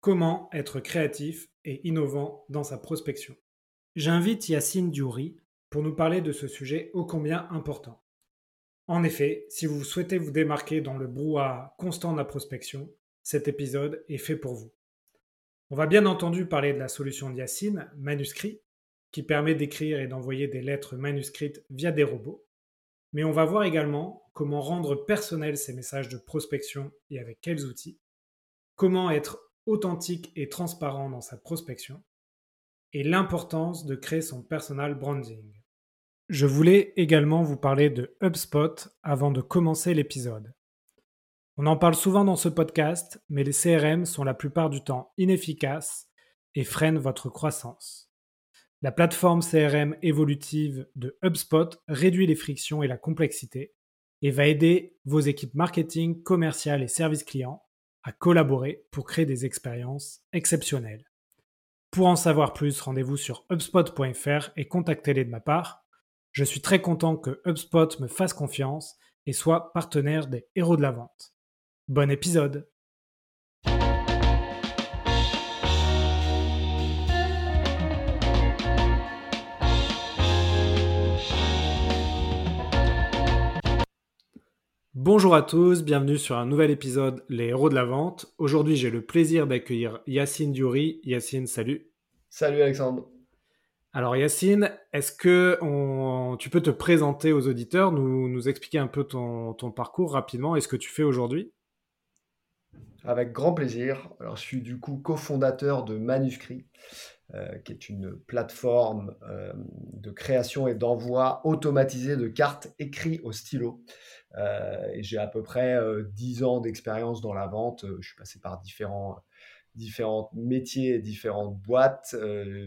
Comment être créatif et innovant dans sa prospection J'invite Yacine Diouri pour nous parler de ce sujet ô combien important. En effet, si vous souhaitez vous démarquer dans le brouhaha constant de la prospection, cet épisode est fait pour vous. On va bien entendu parler de la solution d'Yacine, Manuscrit, qui permet d'écrire et d'envoyer des lettres manuscrites via des robots. Mais on va voir également comment rendre personnels ces messages de prospection et avec quels outils, comment être authentique et transparent dans sa prospection, et l'importance de créer son personal branding. Je voulais également vous parler de HubSpot avant de commencer l'épisode. On en parle souvent dans ce podcast, mais les CRM sont la plupart du temps inefficaces et freinent votre croissance. La plateforme CRM évolutive de HubSpot réduit les frictions et la complexité et va aider vos équipes marketing, commerciales et services clients collaborer pour créer des expériences exceptionnelles. Pour en savoir plus, rendez-vous sur hubspot.fr et contactez-les de ma part. Je suis très content que HubSpot me fasse confiance et soit partenaire des héros de la vente. Bon épisode Bonjour à tous, bienvenue sur un nouvel épisode Les héros de la vente. Aujourd'hui, j'ai le plaisir d'accueillir Yacine Diouri. Yacine, salut. Salut Alexandre. Alors Yacine, est-ce que tu peux te présenter aux auditeurs, nous, nous expliquer un peu ton, parcours rapidement et ce que tu fais aujourd'hui? Avec grand plaisir. Alors, je suis du coup cofondateur de Manuscrit, euh, qui est une plateforme euh, de création et d'envoi automatisé de cartes écrites au stylo. Euh, j'ai à peu près 10 ans d'expérience dans la vente. Je suis passé par différents différents métiers, différentes boîtes.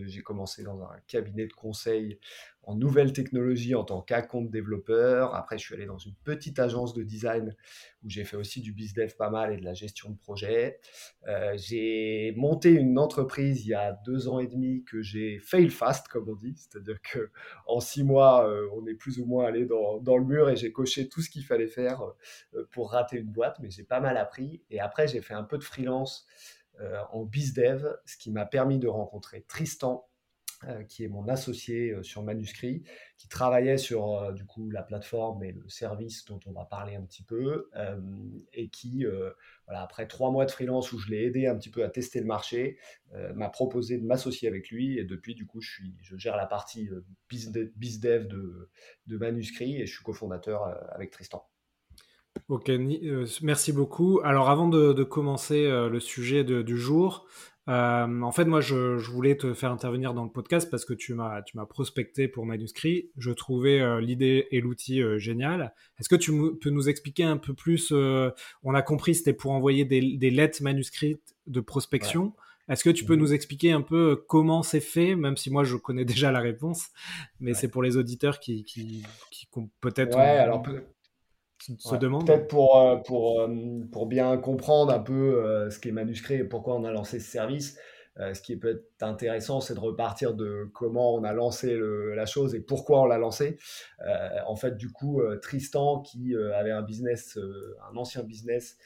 j'ai commencé dans un cabinet de conseil en nouvelles technologies en tant qu'account développeur. Après, je suis allé dans une petite agence de design où j'ai fait aussi du bizdev pas mal et de la gestion de projet. Euh, j'ai monté une entreprise il y a deux ans et demi que j'ai fail fast, comme on dit. C'est-à-dire que en six mois, euh, on est plus ou moins allé dans, dans le mur et j'ai coché tout ce qu'il fallait faire euh, pour rater une boîte, mais j'ai pas mal appris. Et après, j'ai fait un peu de freelance en bizdev, ce qui m'a permis de rencontrer Tristan, euh, qui est mon associé euh, sur Manuscrit, qui travaillait sur euh, la plateforme et le service dont on va parler un petit peu, et qui, après trois mois de freelance où je l'ai aidé un petit peu à tester le marché, m'a proposé de m'associer avec lui, et depuis du coup je gère la partie bizdev de, de Manuscrit et je suis cofondateur avec Tristan. Ok, merci beaucoup. Alors avant de, commencer le sujet du jour, euh, en fait, moi, je, voulais te faire intervenir dans le podcast parce que tu m'as, tu m'as prospecté pour Manuscrit. Je trouvais euh, l'idée et l'outil euh, génial. Est-ce que tu peux nous expliquer un peu plus On a compris, c'était pour envoyer des, lettres manuscrites de prospection. Est-ce que tu peux mhm. nous expliquer un peu comment c'est fait, même si moi je connais déjà la réponse, mais c'est pour les auditeurs qui, qui, qui peut-être. Ouais, alors Peut-être pour, euh, pour, euh, pour bien comprendre un peu euh, ce qu'est manuscrit et pourquoi on a lancé ce service. ce qui peut être intéressant, c'est de repartir de comment on a lancé la chose et pourquoi on l'a lancé. en fait, du coup, Tristan, qui avait un business, un ancien business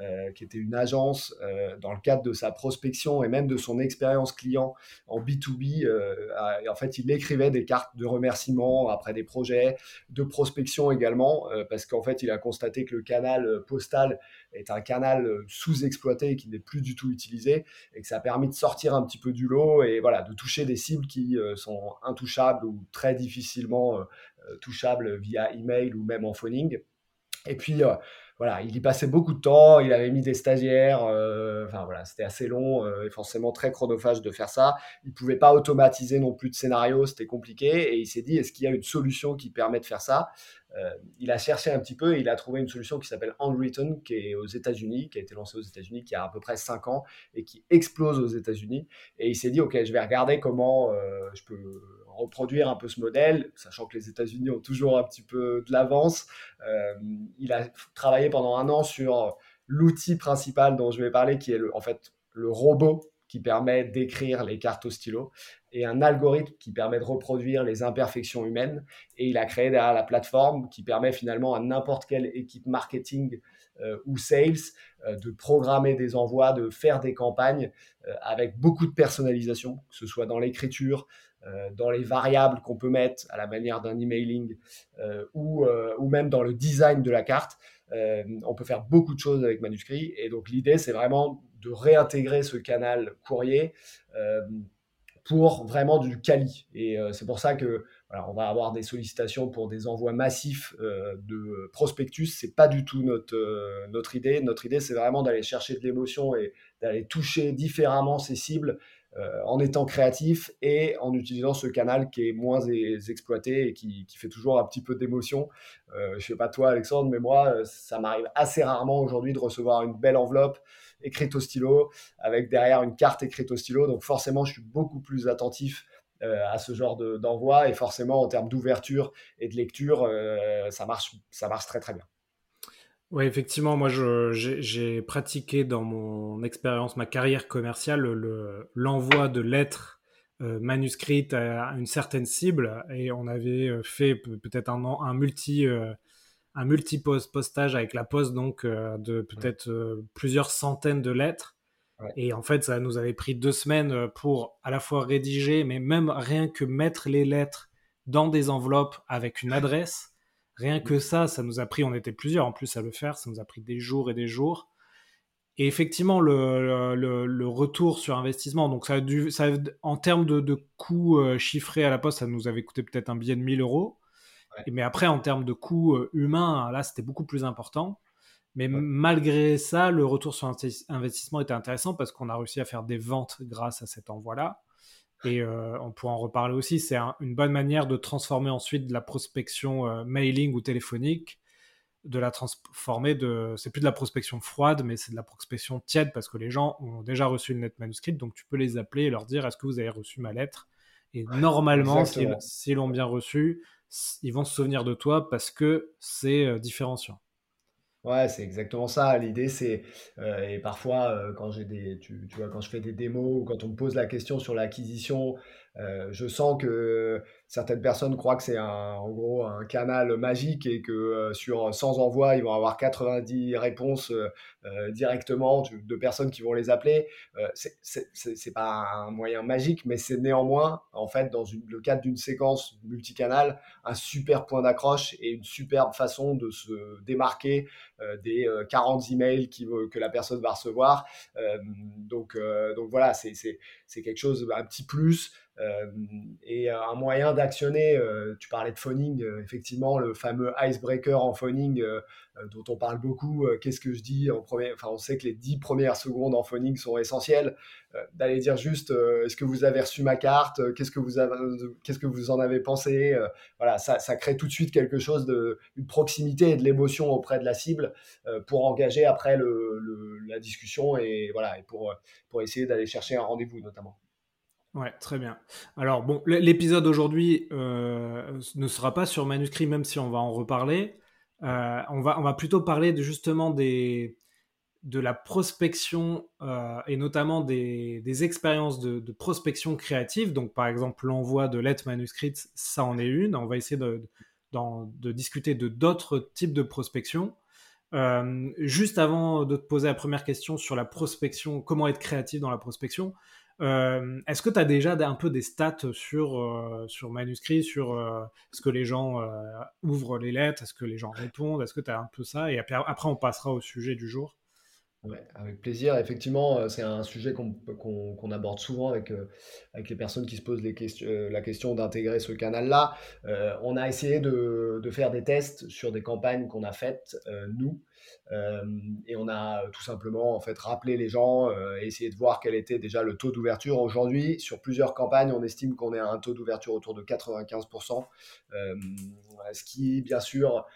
euh, qui était une agence euh, dans le cadre de sa prospection et même de son expérience client en B2B. Euh, en fait, il écrivait des cartes de remerciement après des projets, de prospection également, parce qu'en fait, il a constaté que le canal postal est un canal sous-exploité et qui n'est plus du tout utilisé et que ça a permis de sortir un petit peu du lot et voilà, de toucher des cibles qui sont intouchables ou très difficilement touchables via email ou même en phoning. Et puis, voilà, il y passait beaucoup de temps, il avait mis des stagiaires, euh, enfin voilà, c'était assez long euh, et forcément très chronophage de faire ça. Il pouvait pas automatiser non plus de scénario, c'était compliqué et il s'est dit est-ce qu'il y a une solution qui permet de faire ça? Euh, Il a cherché un petit peu et il a trouvé une solution qui s'appelle Handwritten, qui est aux États-Unis, qui a été lancée aux États-Unis qui a à peu près 5 ans et qui explose aux États-Unis. Et il s'est dit ok, je vais regarder comment je peux reproduire un peu ce modèle, sachant que les États-Unis ont toujours un petit peu de l'avance. Euh, il a travaillé pendant un an sur l'outil principal dont je vais parler, qui est le, en fait le robot qui permet d'écrire les cartes au stylo et un algorithme qui permet de reproduire les imperfections humaines. Et il a créé derrière la plateforme qui permet finalement à n'importe quelle équipe marketing ou sales, de programmer des envois, de faire des campagnes avec beaucoup de personnalisation, que ce soit dans l'écriture, dans les variables qu'on peut mettre à la manière d'un emailing ou, ou même dans le design de la carte. on peut faire beaucoup de choses avec manuscrit et donc l'idée c'est vraiment de réintégrer ce canal courrier pour vraiment du quali. Et euh, c'est pour ça que on va avoir des sollicitations pour des envois massifs euh, de prospectus. C'est pas du tout notre, euh, notre idée. Notre idée, c'est vraiment d'aller chercher de l'émotion et d'aller toucher différemment ces cibles en étant créatif et en utilisant ce canal qui est moins exploité et qui, qui fait toujours un petit peu d'émotion. je sais pas toi, Alexandre, mais moi, ça m'arrive assez rarement aujourd'hui de recevoir une belle enveloppe écrite au stylo, avec derrière une carte écrite au stylo. Donc forcément, je suis beaucoup plus attentif euh, à ce genre d'envoi et forcément en termes d'ouverture et de lecture, euh, ça, marche, ça marche très très bien. Oui, effectivement, moi j'ai pratiqué dans mon expérience, ma carrière commerciale, l'envoi de lettres euh, manuscrites à une certaine cible et on avait fait peut-être un, un multi un multi-postage avec la poste donc euh, de peut-être euh, plusieurs centaines de lettres. Et en fait, ça nous avait pris deux semaines euh, pour à la fois rédiger, mais même rien que mettre les lettres dans des enveloppes avec une adresse. Rien que ça, ça nous a pris, on était plusieurs en plus à le faire, ça nous a pris des jours et des jours. Et effectivement, le, le, retour sur investissement, donc ça a dû, ça en termes de, de coûts chiffrés à la poste, ça nous avait coûté peut-être un billet de 1000 euros. Mais après, en termes de coûts euh, humains, là, c'était beaucoup plus important. Mais malgré ça, le retour sur investissement était intéressant parce qu'on a réussi à faire des ventes grâce à cet envoi-là. Et euh, on pourra en reparler aussi. C'est une bonne manière de transformer ensuite de la prospection euh, mailing ou téléphonique, de la transformer de. C'est plus de la prospection froide, mais c'est de la prospection tiède parce que les gens ont déjà reçu une lettre manuscrite. Donc tu peux les appeler et leur dire Est-ce que vous avez reçu ma lettre? Et normalement, s'ils l'ont bien reçue, ils vont se souvenir de toi parce que c'est euh, différenciant. Ouais, c'est exactement ça. L'idée, c'est euh, et parfois euh, quand j'ai des, tu, tu, vois, quand je fais des démos ou quand on me pose la question sur l'acquisition, je sens que certaines personnes croient que c'est en gros un canal magique et que euh, sur 100 envois, ils vont avoir 90 réponses euh, euh, directement de personnes qui vont les appeler. c'est pas un moyen magique, mais c'est néanmoins, en fait, dans le cadre d'une séquence multicanal, un super point d'accroche et une superbe façon de se démarquer des 40 emails que la personne va recevoir. donc, donc voilà, c'est quelque chose, un petit plus. Euh, et un moyen d'actionner, euh, tu parlais de phoning, euh, effectivement, le fameux icebreaker en phoning dont on parle beaucoup. Qu'est-ce que je dis en premier Enfin, on sait que les dix premières secondes en phoning sont essentielles. D'aller dire juste, est-ce que vous avez reçu ma carte Qu'est-ce que vous qu'est-ce que vous en avez pensé Voilà, ça, ça, crée tout de suite quelque chose de une proximité et de l'émotion auprès de la cible pour engager après le, la discussion et voilà et pour pour essayer d'aller chercher un rendez-vous notamment. Ouais, très bien. Alors bon, l'épisode aujourd'hui euh, ne sera pas sur manuscrit, même si on va en reparler. Euh, on, va, on va plutôt parler de, justement des, de la prospection euh, et notamment des, des expériences de, de, prospection créative. Donc par exemple l'envoi de lettres manuscrites, ça en est une. On va essayer de, de discuter de d'autres types de prospection. juste avant de te poser la première question sur la prospection, comment être créatif dans la prospection, euh, est-ce que tu as déjà un peu des stats sur, euh, sur manuscrit, sur euh, est-ce que les gens ouvrent les lettres, est-ce que les gens répondent, est-ce que tu as un peu ça? Et après, après, on passera au sujet du jour. Avec plaisir. Effectivement, c'est un sujet qu'on aborde souvent avec, avec les personnes qui se posent les questions, la question d'intégrer ce canal-là. on a essayé de, de, faire des tests sur des campagnes qu'on a faites, nous, et on a tout simplement en fait rappelé les gens euh, essayé de voir quel était déjà le taux d'ouverture. Aujourd'hui, sur plusieurs campagnes, on estime qu'on est à un taux d'ouverture autour de 95%, euh, ce qui, bien sûr,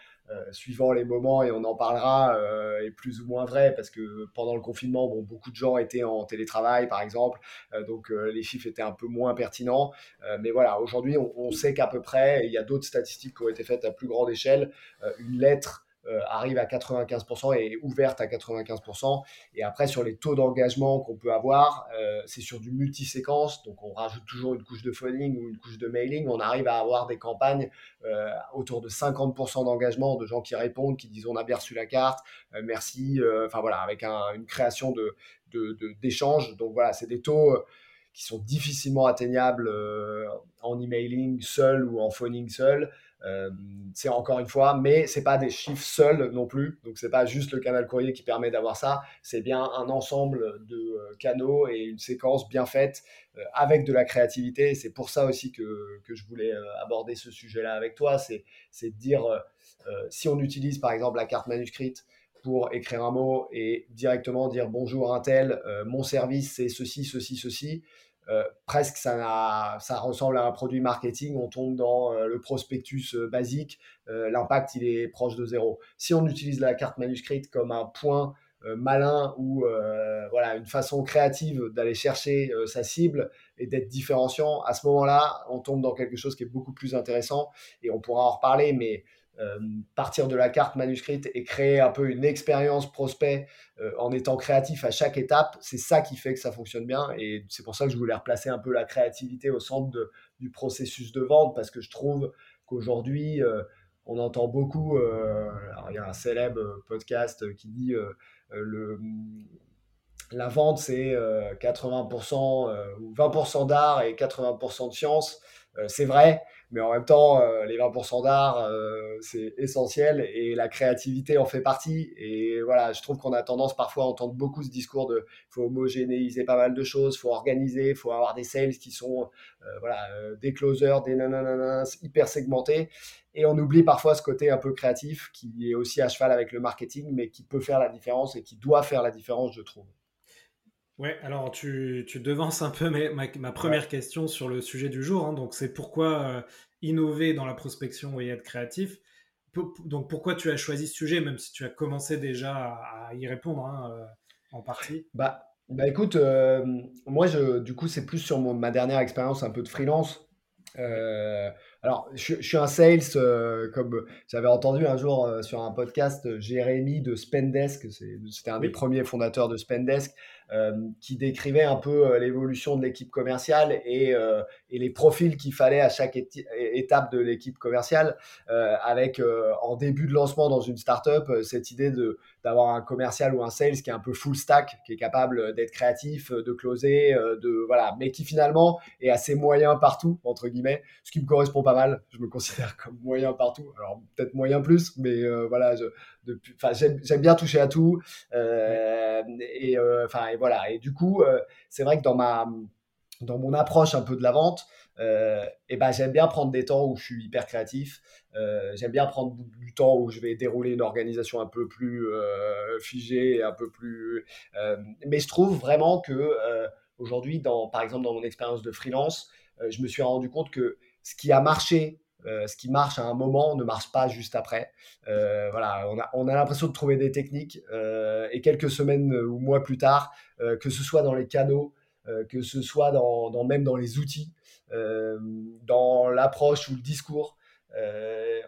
suivant les moments, et on en parlera, est plus ou moins vrai parce que pendant le confinement, bon, beaucoup de gens étaient en télétravail, par exemple, donc les chiffres étaient un peu moins pertinents. mais voilà, aujourd'hui, on, sait qu'à peu près, il y a d'autres statistiques qui ont été faites à plus grande échelle, une lettre euh, arrive à 95% et est ouverte à 95%. Et après, sur les taux d'engagement qu'on peut avoir, euh, c'est sur du multi-séquence. Donc, on rajoute toujours une couche de phoning ou une couche de mailing. On arrive à avoir des campagnes euh, autour de 50% d'engagement de gens qui répondent, qui disent on a bien reçu la carte, merci. Enfin, voilà, avec une création d'échanges. De, Donc, voilà, c'est des taux qui sont difficilement atteignables en emailing seul ou en phoning seul. Euh, c'est encore une fois, mais c'est pas des chiffres seuls non plus. Donc c'est pas juste le canal courrier qui permet d'avoir ça. C'est bien un ensemble de euh, canaux et une séquence bien faite euh, avec de la créativité. C'est pour ça aussi que, que je voulais aborder ce sujet-là avec toi. C'est de dire si on utilise par exemple la carte manuscrite pour écrire un mot et directement dire bonjour un tel, mon service c'est ceci, ceci, ceci. Euh, presque ça, ça, ressemble à un produit marketing, on tombe dans euh, le prospectus euh, basique, l'impact il est proche de zéro. Si on utilise la carte manuscrite comme un point malin ou voilà une façon créative d'aller chercher sa cible et d'être différenciant, à ce moment-là, on tombe dans quelque chose qui est beaucoup plus intéressant et on pourra en reparler, mais euh, partir de la carte manuscrite et créer un peu une expérience prospect euh, en étant créatif à chaque étape, c'est ça qui fait que ça fonctionne bien. Et c'est pour ça que je voulais replacer un peu la créativité au centre du processus de vente, parce que je trouve qu'aujourd'hui, euh, on entend beaucoup, il y a un célèbre podcast qui dit le, la vente, c'est 80% ou 20% d'art et 80% de science. c'est vrai, mais en même temps, euh, les 20% d'art, euh, c'est essentiel et la créativité en fait partie. Et voilà, je trouve qu'on a tendance parfois à entendre beaucoup ce discours de faut homogénéiser pas mal de choses, faut organiser, faut avoir des sales qui sont euh, voilà, des closers, des nanana, hyper segmentés. Et on oublie parfois ce côté un peu créatif qui est aussi à cheval avec le marketing, mais qui peut faire la différence et qui doit faire la différence, je trouve. Ouais, alors tu, tu, devances un peu ma, ma, première question sur le sujet du jour. Hein. donc, c'est pourquoi euh, innover dans la prospection et être créatif? donc, pourquoi tu as choisi ce sujet, même si tu as commencé déjà à, y répondre hein, euh, en partie? Bah, bah écoute, euh, moi, je, du coup, c'est plus sur ma dernière expérience un peu de freelance. alors, je, je, suis un sales, comme j'avais entendu un jour sur un podcast Jérémy de Spendesk, c'était un des premiers fondateurs de Spendesk. Euh, qui décrivait un peu euh, l'évolution de l'équipe commerciale et, euh, et, les profils qu'il fallait à chaque étape de l'équipe commerciale, avec en début de lancement dans une startup cette idée de d'avoir un commercial ou un sales qui est un peu full stack, qui est capable d'être créatif, de closer, de voilà, mais qui finalement est assez moyen partout entre guillemets, ce qui me correspond pas mal. Je me considère comme moyen partout, alors peut-être moyen plus, mais voilà, je, j'aime bien toucher à tout. Et enfin, et voilà. Et du coup, euh, c'est vrai que dans ma dans mon approche un peu de la vente, et ben j'aime bien prendre des temps où je suis hyper créatif. j'aime bien prendre du temps où je vais dérouler une organisation un peu plus figée, un peu plus. mais je trouve vraiment que aujourd'hui, par exemple dans mon expérience de freelance, je me suis rendu compte que ce qui a marché euh, ce qui marche à un moment ne marche pas juste après. Euh, voilà, on a, on a l'impression de trouver des techniques euh, et quelques semaines ou mois plus tard, que ce soit dans les canaux, que ce soit dans, dans, même dans les outils, dans l'approche ou le discours,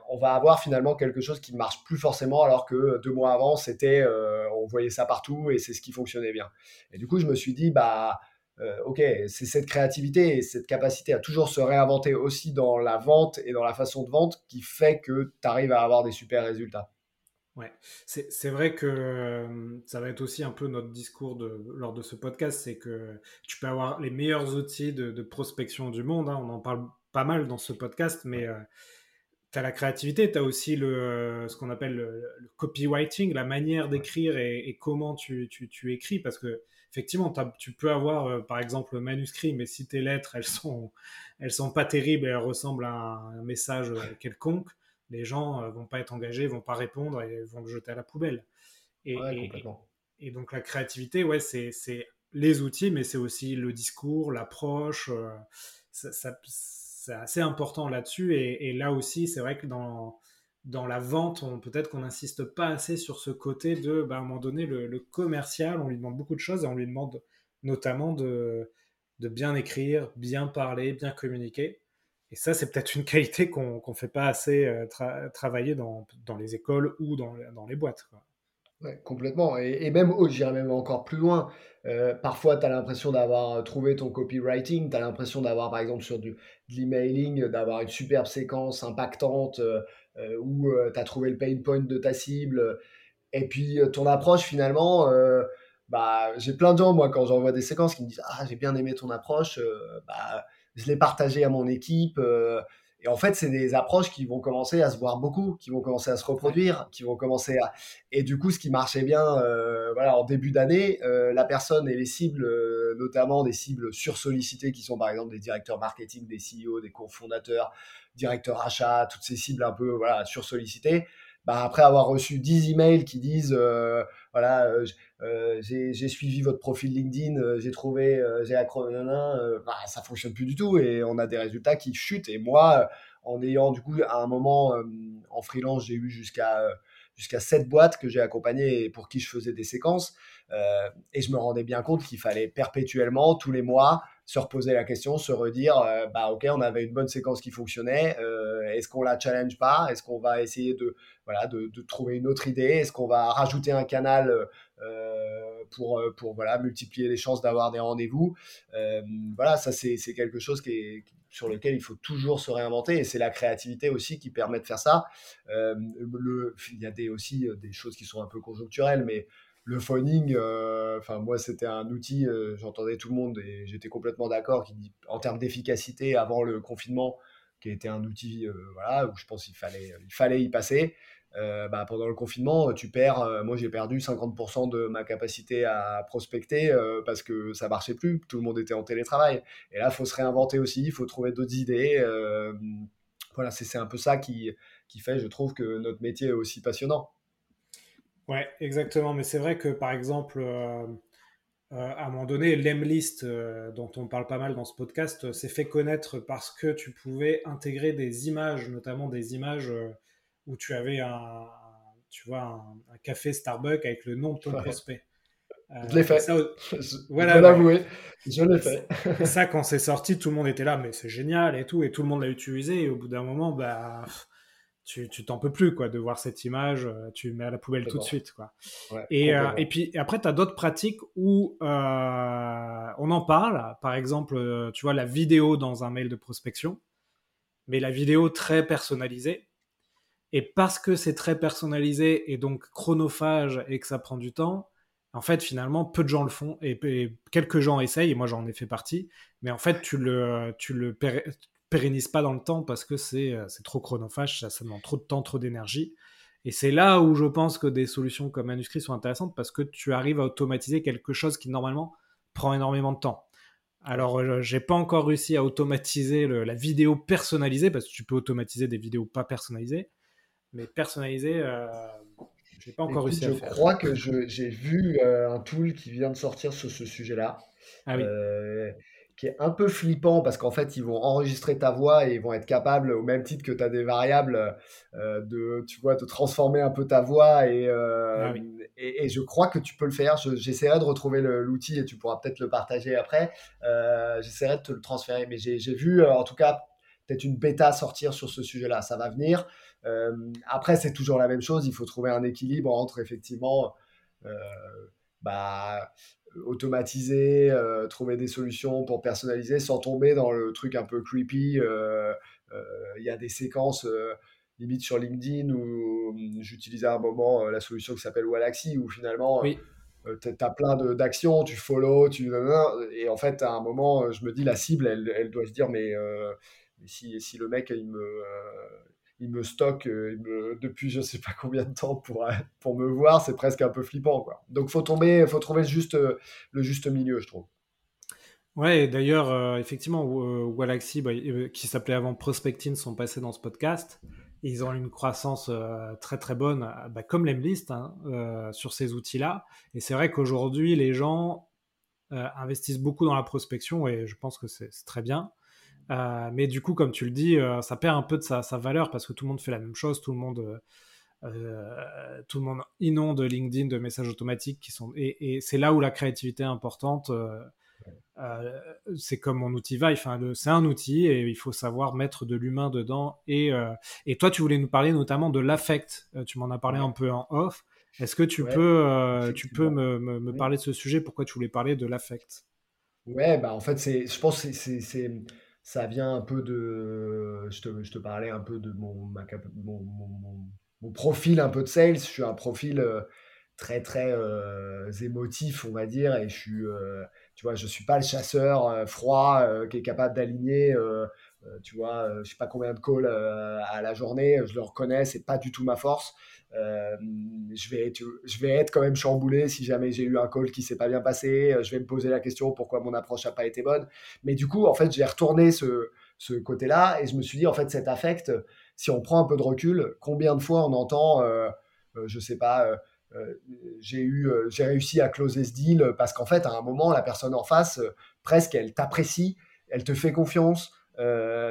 on va avoir finalement quelque chose qui ne marche plus forcément alors que deux mois avant, c'était, on voyait ça partout et c'est ce qui fonctionnait bien. Et du coup, je me suis dit, bah, ok, c'est cette créativité et cette capacité à toujours se réinventer aussi dans la vente et dans la façon de vente qui fait que tu arrives à avoir des super résultats. Ouais, c'est vrai que euh, ça va être aussi un peu notre discours de, lors de ce podcast, c'est que tu peux avoir les meilleurs outils de, prospection du monde, hein. on en parle pas mal dans ce podcast, mais euh, tu as la créativité, tu as aussi le, ce qu'on appelle le, copywriting, la manière d'écrire et, comment tu, tu, tu, écris, parce que effectivement, tu peux avoir, euh, par exemple, le manuscrit, mais si tes lettres, elles sont, elles sont pas terribles et elles ressemblent à un, message euh, quelconque, les gens euh, vont pas être engagés, vont pas répondre et vont le jeter à la poubelle. Et, et, donc la créativité, ouais, c'est les outils, mais c'est aussi le discours, l'approche. c'est assez important là-dessus. Et, et, là aussi, c'est vrai que dans dans la vente, peut-être qu'on n'insiste pas assez sur ce côté de, bah, à un moment donné, le, commercial, on lui demande beaucoup de choses et on lui demande notamment de, bien écrire, bien parler, bien communiquer. Et ça, c'est peut-être une qualité qu'on ne fait pas assez travailler dans, les écoles ou dans, les boîtes. complètement. Et, même, oh, j'irais même encore plus loin. parfois, tu as l'impression d'avoir trouvé ton copywriting, tu as l'impression d'avoir, par exemple, sur du, de l'emailing, d'avoir une superbe séquence impactante où tu as trouvé le pain point de ta cible. Et puis, ton approche, finalement, bah, j'ai plein de gens, moi, quand j'envoie des séquences, qui me disent Ah, j'ai bien aimé ton approche, bah, je l'ai partagé à mon équipe. Et en fait, c'est des approches qui vont commencer à se voir beaucoup, qui vont commencer à se reproduire, qui vont commencer à. Et du coup, ce qui marchait bien voilà, en début d'année, la personne et les cibles, notamment des cibles sursollicitées, qui sont par exemple des directeurs marketing, des CEO, des cofondateurs, directeurs achats, toutes ces cibles un peu voilà, sursollicitées. Bah, après avoir reçu 10 emails qui disent euh, voilà, euh, euh, j'ai suivi votre profil LinkedIn, j'ai trouvé, j'ai accro, bah, ça fonctionne plus du tout et on a des résultats qui chutent. Et moi, en ayant du coup à un moment en freelance, j'ai eu jusqu'à jusqu'à 7 boîtes que j'ai accompagnées et pour qui je faisais des séquences. et je me rendais bien compte qu'il fallait perpétuellement, tous les mois, se reposer la question, se redire, euh, bah ok, on avait une bonne séquence qui fonctionnait, euh, est-ce qu'on la challenge pas? Est-ce qu'on va essayer de, voilà, de, trouver une autre idée? Est-ce qu'on va rajouter un canal euh, pour, pour voilà, multiplier les chances d'avoir des rendez-vous? Voilà, ça c'est quelque chose qui est, sur lequel il faut toujours se réinventer et c'est la créativité aussi qui permet de faire ça. il y a des, aussi des choses qui sont un peu conjoncturelles, mais le phoning, euh, enfin moi c'était un outil, euh, j'entendais tout le monde et j'étais complètement d'accord en termes d'efficacité avant le confinement, qui était un outil euh, voilà où je pense qu'il fallait il fallait y passer. Bah, pendant le confinement, tu perds. moi, j'ai perdu 50% de ma capacité à prospecter parce que ça marchait plus. Tout le monde était en télétravail. Et là, il faut se réinventer aussi. Il faut trouver d'autres idées. voilà, c'est un peu ça qui, qui fait, je trouve, que notre métier est aussi passionnant. Ouais, exactement. Mais c'est vrai que par exemple, euh, euh, à un moment donné, l'Emlist, euh, dont on parle pas mal dans ce podcast, s'est fait connaître parce que tu pouvais intégrer des images, notamment des images où tu avais un, tu vois, un, café Starbucks avec le nom de ton prospect. je l'ai fait. voilà, je l'avouer. Je l'ai fait. ça, quand c'est sorti, tout le monde était là, mais c'est génial et tout, et tout le monde l'a utilisé. Et au bout d'un moment, bah tu t'en peux plus quoi de voir cette image euh, tu mets à la poubelle tout de suite quoi. Et, euh, et puis après tu as d'autres pratiques où euh, on en parle. Par exemple tu vois la vidéo dans un mail de prospection mais la vidéo très personnalisée. Et parce que c'est très personnalisé et donc chronophage et que ça prend du temps en fait finalement peu de gens le font et, quelques gens essayent et moi j'en ai fait partie. Mais en fait tu le tu le pérennise pas dans le temps parce que c'est euh, trop chronophage, ça, demande trop de temps, trop d'énergie. Et c'est là où je pense que des solutions comme Manuscrit sont intéressantes parce que tu arrives à automatiser quelque chose qui normalement prend énormément de temps. Alors, euh, j'ai pas encore réussi à automatiser la vidéo personnalisée parce que tu peux automatiser des vidéos pas personnalisées, mais personnalisées, euh, j'ai pas encore réussi à faire. Je crois que j'ai vu un tool qui vient de sortir sur ce sujet-là. Ah oui qui est un peu flippant parce qu'en fait, ils vont enregistrer ta voix et ils vont être capables, au même titre que tu as des variables, euh, de, tu vois, de transformer un peu ta voix. Et, euh, ah et, je crois que tu peux le faire. J'essaierai de retrouver l'outil et tu pourras peut-être le partager après. Euh, j'essaierai de te le transférer. Mais j'ai vu, en tout cas, peut-être une bêta sortir sur ce sujet-là. Ça va venir. après, c'est toujours la même chose. Il faut trouver un équilibre entre effectivement. bah, automatiser, euh, trouver des solutions pour personnaliser sans tomber dans le truc un peu creepy. Euh, euh, il y a des séquences limite sur LinkedIn où j'utilisais à un moment la solution qui s'appelle Wallaxy où finalement tu as plein d'actions, tu follow, tu... et en fait à un moment je me dis la cible elle, elle doit se dire mais, si, si, le mec il me, il me stocke euh, depuis je sais pas combien de temps pour, euh, pour me voir, c'est presque un peu flippant. Quoi. Donc faut tomber, faut trouver juste, euh, le juste milieu, je trouve. Ouais, d'ailleurs, effectivement, Galaxy, bah, qui s'appelait avant Prospecting, sont passés dans ce podcast. ils ont une croissance très très bonne, bah, comme l'Emlist, hein, sur ces outils-là. Et c'est vrai qu'aujourd'hui, les gens investissent beaucoup dans la prospection et je pense que c'est très bien. Euh, mais du coup, comme tu le dis, euh, ça perd un peu de sa, valeur parce que tout le monde fait la même chose, tout le monde, euh, tout le monde inonde LinkedIn de messages automatiques qui sont et, c'est là où la créativité est importante. c'est comme mon outil Vive, enfin, c'est un outil et il faut savoir mettre de l'humain dedans. Et, et toi, tu voulais nous parler notamment de l'affect. Tu m'en as parlé un peu en off. Est-ce que tu peux, tu peux me, me, parler de ce sujet? Pourquoi tu voulais parler de l'affect? Ouais, bah en fait, c'est, je pense que c'est, ça vient un peu de. Je te, parlais un peu de mon, profil un peu de sales. Je suis un profil très, très émotif, on va dire, et je suis tu vois, je suis pas le chasseur euh, froid euh, qui est capable d'aligner, euh, tu vois, je sais pas combien de calls à la journée. Je le reconnais, c'est pas du tout ma force. je vais, je vais être quand même chamboulé si jamais j'ai eu un call qui s'est pas bien passé. Je vais me poser la question pourquoi mon approche n'a pas été bonne. Mais du coup, en fait, j'ai retourné ce, ce côté-là et je me suis dit, en fait, cet affect, si on prend un peu de recul, combien de fois on entend, je sais pas, euh, j'ai eu, euh, j'ai réussi à closer ce deal parce qu'en fait, à un moment, la personne en face, euh, presque, elle t'apprécie, elle te fait confiance,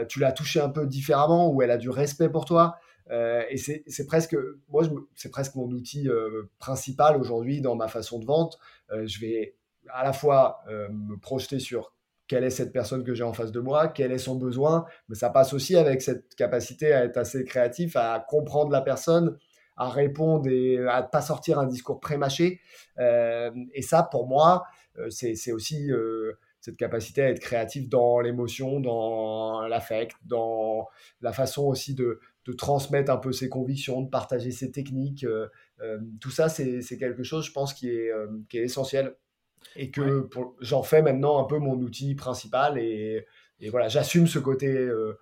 tu l'as touché un peu différemment ou elle a du respect pour toi. et c'est presque, moi, c'est presque mon outil principal aujourd'hui dans ma façon de vente. je vais à la fois me projeter sur quelle est cette personne que j'ai en face de moi, quel est son besoin, mais ça passe aussi avec cette capacité à être assez créatif, à comprendre la personne, à répondre et à ne pas sortir un discours prémâché. Euh, et ça, pour moi, euh, c'est aussi euh, cette capacité à être créatif dans l'émotion, dans l'affect, dans la façon aussi de, de, transmettre un peu ses convictions, de partager ses techniques. tout ça, c'est quelque chose, je pense, qui est, qui est essentiel et que j'en fais maintenant un peu mon outil principal et, et voilà, j'assume ce côté euh,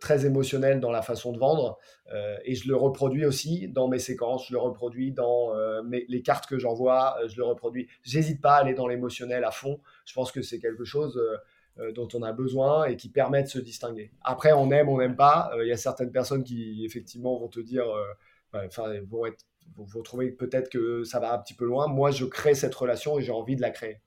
très émotionnel dans la façon de vendre euh, et je le reproduis aussi dans mes séquences, je le reproduis dans euh, les cartes que j'envoie, je le reproduis. J'hésite pas à aller dans l'émotionnel à fond. Je pense que c'est quelque chose dont on a besoin et qui permet de se distinguer. Après, on aime, on n'aime pas. Il y a certaines personnes qui effectivement vont te dire, enfin, vont, être, vont trouver peut-être que ça va un petit peu loin. Moi, je crée cette relation et j'ai envie de la créer.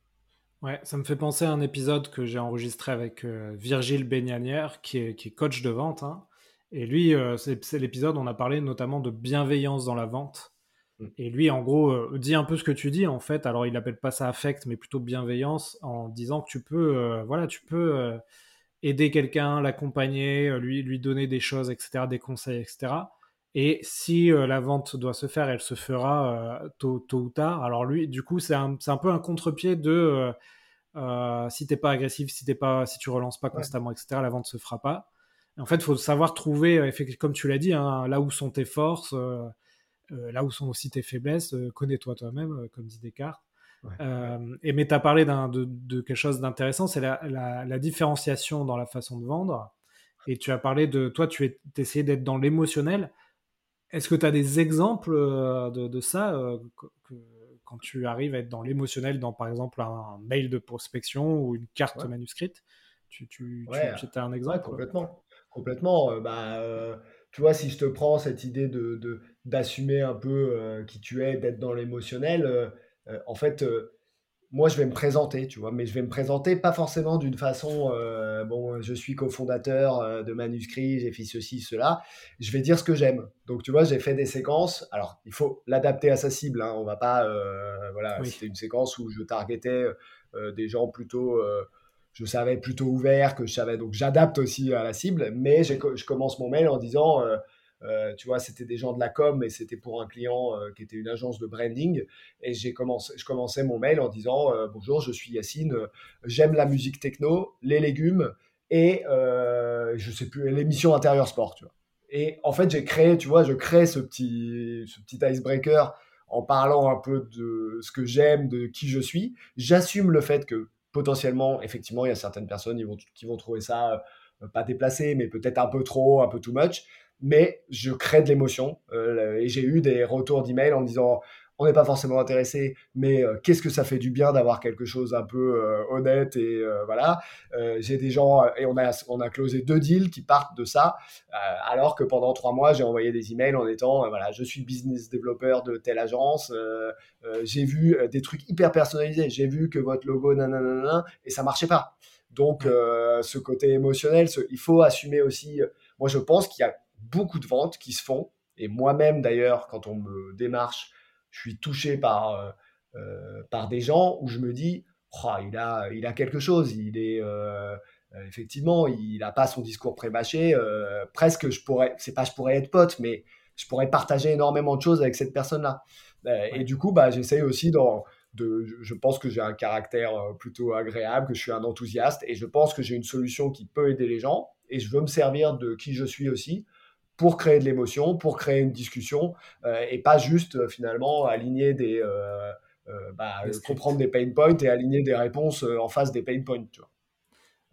Ouais, ça me fait penser à un épisode que j'ai enregistré avec euh, Virgile Bégnanière, qui est, qui est, coach de vente. Hein. Et lui, euh, c'est l'épisode on a parlé notamment de bienveillance dans la vente. Mm. Et lui, en gros, euh, dit un peu ce que tu dis, en fait. Alors, il appelle pas ça affect, mais plutôt bienveillance, en disant que tu peux, voilà, tu peux aider quelqu'un, l'accompagner, lui, lui donner des choses, etc., des conseils, etc. Et si la vente doit se faire, elle se fera tôt, tôt, ou tard. Alors lui, du coup, c'est un, un, peu un contre-pied de euh, si t'es pas agressif, si t'es pas, si tu relances pas constamment, etc., la vente se fera pas. en fait, il faut savoir trouver, euh, comme tu l'as dit, hein, là où sont tes forces, euh, là où sont aussi tes faiblesses. Connais-toi toi-même, comme dit Descartes. et mais tu as parlé de, de, quelque chose d'intéressant, c'est la, la, différenciation dans la façon de vendre. Et tu as parlé de toi, tu es essayé d'être dans l'émotionnel. Est-ce que tu as des exemples de, de ça que, quand tu arrives à être dans l'émotionnel, dans par exemple un mail de prospection ou une carte manuscrite Tu, tu, as un exemple? Complètement. Complètement. Euh, bah, euh, tu vois, si je te prends cette idée de, d'assumer un peu euh, qui tu es, d'être dans l'émotionnel, en fait, moi, je vais me présenter, tu vois, mais je vais me présenter pas forcément d'une façon, euh, bon, je suis cofondateur euh, de Manuscrit, j'ai fait ceci, cela. Je vais dire ce que j'aime. Donc, tu vois, j'ai fait des séquences. Alors, il faut l'adapter à sa cible. Hein. On va pas, euh, voilà, c'était une séquence où je targetais des gens plutôt, je savais plutôt ouverts, que je savais. Donc, j'adapte aussi à la cible, mais je commence mon mail en disant euh, tu vois, c'était des gens de la com, mais c'était pour un client euh, qui était une agence de branding. Et j'ai commencé, je commençais mon mail en disant euh, Bonjour, je suis Yacine, j'aime la musique techno, les légumes et je sais plus, l'émission intérieur sport, tu vois. Et en fait, j'ai créé, tu vois, je crée ce petit, ce petit icebreaker en parlant un peu de ce que j'aime, de qui je suis. J'assume le fait que potentiellement, effectivement, il y a certaines personnes qui vont, qui vont trouver ça pas déplacé, mais peut-être un peu trop, un peu too much mais je crée de l'émotion. Euh, et j'ai eu des retours d'email en me disant on n'est pas forcément intéressé, mais euh, qu'est-ce que ça fait du bien d'avoir quelque chose un peu euh, honnête et voilà. j'ai des gens et on a on a closé deux deals qui partent de ça, alors que pendant trois mois j'ai envoyé des emails en étant voilà je suis business developer de telle agence, j'ai vu des trucs hyper personnalisés, j'ai vu que votre logo nanana et ça marchait pas. Donc ce côté émotionnel, il faut assumer aussi. Moi je pense qu'il y a beaucoup de ventes qui se font. Et moi-même, d'ailleurs, quand on me démarche, je suis touché par, euh, euh, par des gens où je me dis, oh, il, a, il a quelque chose. Il est. effectivement, il n'a pas son discours pré-mâché. presque, je pourrais, c'est pas je pourrais être pote, mais je pourrais partager énormément de choses avec cette personne-là. Et du coup, bah, j'essaye aussi dans, de, je pense que j'ai un caractère plutôt agréable, que je suis un enthousiaste, et je pense que j'ai une solution qui peut aider les gens, et je veux me servir de qui je suis aussi pour créer de l'émotion, pour créer une discussion, euh, et pas juste euh, finalement aligner des, euh, bah, comprendre des pain points et aligner des réponses en face des pain points. Tu vois.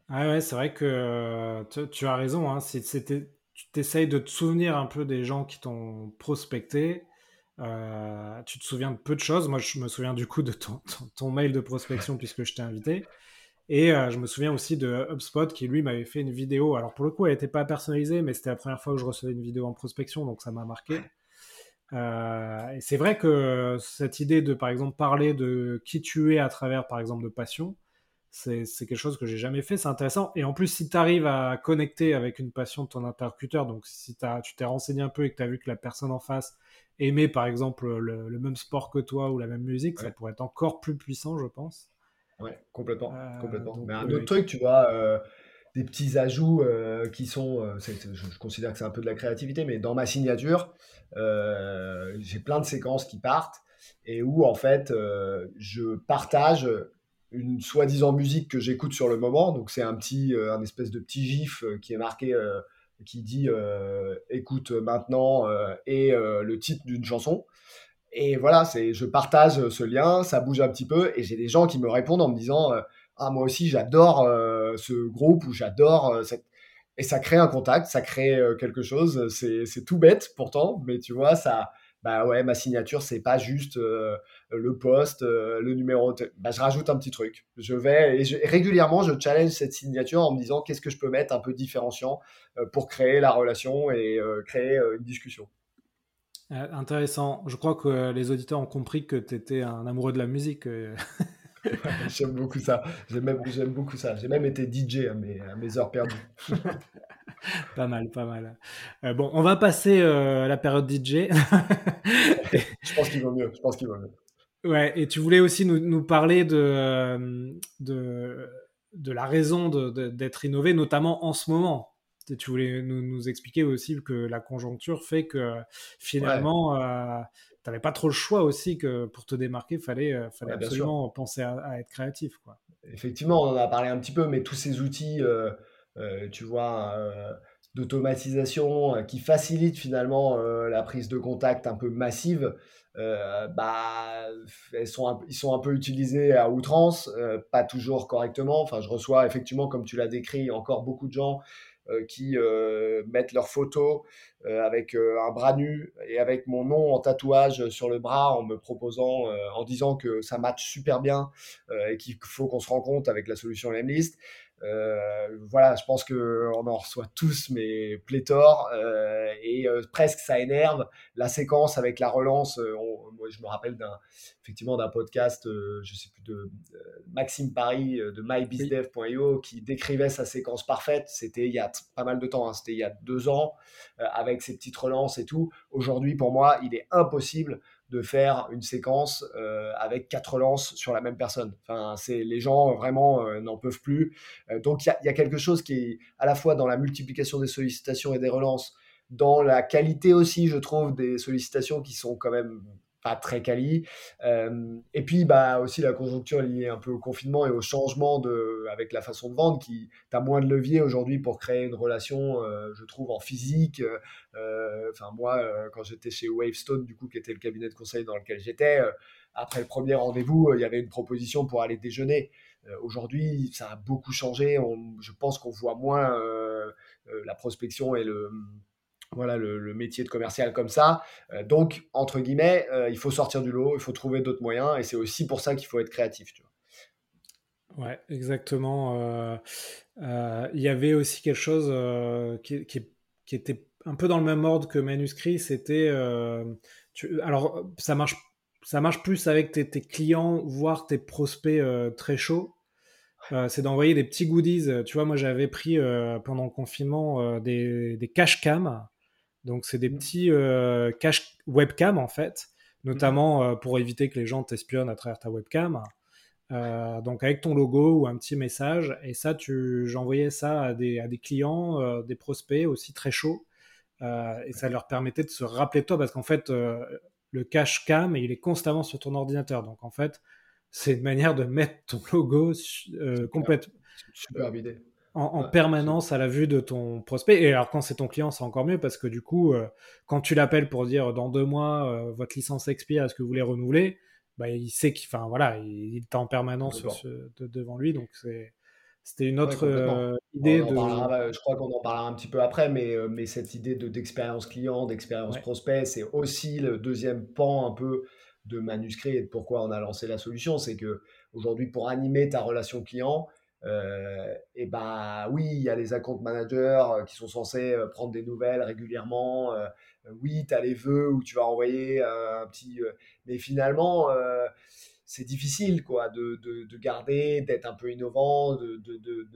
Ah ouais, c'est vrai que tu, as raison. Hein, tu t'essayes de te souvenir un peu des gens qui t'ont prospecté. tu te souviens de peu de choses. Moi, je me souviens du coup de ton, ton mail de prospection puisque je t'ai invité. Et euh, je me souviens aussi de HubSpot qui, lui, m'avait fait une vidéo. Alors, pour le coup, elle n'était pas personnalisée, mais c'était la première fois que je recevais une vidéo en prospection, donc ça m'a marqué. Euh, et c'est vrai que cette idée de, par exemple, parler de qui tu es à travers, par exemple, de passion, c'est quelque chose que j'ai jamais fait. C'est intéressant. Et en plus, si tu arrives à connecter avec une passion de ton interlocuteur, donc si as, tu t'es renseigné un peu et que tu as vu que la personne en face aimait, par exemple, le, même sport que toi ou la même musique, ça pourrait être encore plus puissant, je pense. Ouais, complètement. Euh, complètement. Mais un autre truc, tu vois, euh, des petits ajouts euh, qui sont. je, considère que c'est un peu de la créativité, mais dans ma signature, j'ai plein de séquences qui partent et où, en fait, je partage une soi-disant musique que j'écoute sur le moment. Donc, c'est un petit, un espèce de petit gif qui est marqué. qui dit écoute maintenant et le titre d'une chanson et voilà, c'est, je partage ce lien, ça bouge un petit peu, et j'ai des gens qui me répondent en me disant euh, Ah, moi aussi, j'adore euh, ce groupe ou j'adore euh, cette. Et ça crée un contact, ça crée quelque chose. C'est, c'est tout bête pourtant, mais tu vois, ça. Bah ouais, ma signature, c'est pas juste le poste, le numéro. Bah, je rajoute un petit truc. Je vais et, régulièrement, je challenge cette signature en me disant qu'est-ce que je peux mettre un peu différenciant pour créer la relation et créer une discussion. Euh, intéressant. Je crois que les auditeurs ont compris que tu étais un amoureux de la musique. Euh. j'aime beaucoup ça. J'aime même, j'aime beaucoup ça. J'ai même été DJ à mes, à mes heures perdues. pas mal, pas mal. Euh, bon, on va passer la période DJ. je pense qu'il vaut mieux. Je pense qu'il vaut mieux. Ouais, et tu voulais aussi nous, nous parler de, de, de la raison d'être innové, notamment en ce moment tu voulais nous, expliquer aussi que la conjoncture fait que finalement, euh, tu n'avais pas trop le choix aussi que pour te démarquer, il fallait, euh, absolument penser à, être créatif. Quoi. Effectivement, on en a parlé un petit peu, mais tous ces outils, euh, tu vois, d'automatisation qui facilitent finalement la prise de contact un peu massive, bah, elles sont ils sont un peu utilisés à outrance, pas toujours correctement. Enfin, je reçois effectivement, comme tu l'as décrit, encore beaucoup de gens qui euh, mettent leurs photos euh, avec un bras nu et avec mon nom en tatouage sur le bras en me proposant, en disant que ça match super bien et qu'il faut qu'on se rend compte avec la solution Lemlist. Euh, voilà, je pense qu'on en reçoit tous, mais pléthore, euh, et euh, presque ça énerve. La séquence avec la relance, moi je me rappelle d'un, effectivement d'un podcast, je sais plus, de Maxime Paris de mybizdev.io qui décrivait sa séquence parfaite. C'était il y a pas mal de temps, hein. c'était il y a deux ans, avec ses petites relances et tout. Aujourd'hui, pour moi, il est impossible de faire une séquence euh, avec quatre lances sur la même personne. Enfin, c'est les gens vraiment euh, n'en peuvent plus. Euh, donc il y, y, a quelque chose qui est à la fois dans la multiplication des sollicitations et des relances, dans la qualité aussi, je trouve, des sollicitations qui sont quand même pas très quali. Euh, et puis, bah, aussi la conjoncture liée un peu au confinement et au changement de, avec la façon de vendre, qui tu moins de levier aujourd'hui pour créer une relation, euh, je trouve, en physique. Euh, enfin, moi, quand j'étais chez Wavestone, du coup, qui était le cabinet de conseil dans lequel j'étais, après le premier rendez-vous, il y avait une proposition pour aller déjeuner. aujourd'hui, ça a beaucoup changé. je pense qu'on voit moins la prospection et le voilà le, métier de commercial comme ça. Euh, donc, entre guillemets, euh, il faut sortir du lot, il faut trouver d'autres moyens, et c'est aussi pour ça qu'il faut être créatif. Tu vois. Ouais, exactement. Euh, il y avait aussi quelque chose qui, qui, était un peu dans le même ordre que manuscrit. C'était, alors ça marche, ça marche plus avec tes, clients, voire tes prospects très chauds. c'est d'envoyer des petits goodies. Tu vois, moi j'avais pris pendant le confinement des, des cash cam donc, c'est des mmh. petits euh, webcam, en fait, notamment euh, pour éviter que les gens t'espionnent à travers ta webcam. donc avec ton logo ou un petit message. Et ça, j'envoyais ça à des, à des clients, des prospects aussi très chauds. et ça leur permettait de se rappeler de toi parce qu'en fait, le cache cam, il est constamment sur ton ordinateur. Donc en fait, c'est une manière de mettre ton logo complètement. Super idée en, permanence à la vue de ton prospect. Et alors quand c'est ton client, c'est encore mieux parce que du coup, euh, quand tu l'appelles pour dire dans deux mois euh, votre licence expire, est-ce que vous voulez renouveler, bah, il sait qu'il, enfin voilà, il, est en permanence devant lui, donc c'est c'était une autre euh, idée de. Bah, je crois qu'on en parlera un petit peu après, mais, mais cette idée de, d'expérience client, d'expérience prospect, c'est aussi le deuxième pan un peu de manuscrit et de pourquoi on a lancé la solution. C'est que aujourd'hui, pour animer ta relation client, euh, et bah oui, il y a les account managers euh, qui sont censés euh, prendre des nouvelles régulièrement. oui, tu as les vœux où tu vas envoyer un petit. mais finalement, c'est difficile quoi, de, de, garder, d'être un peu innovant, de, de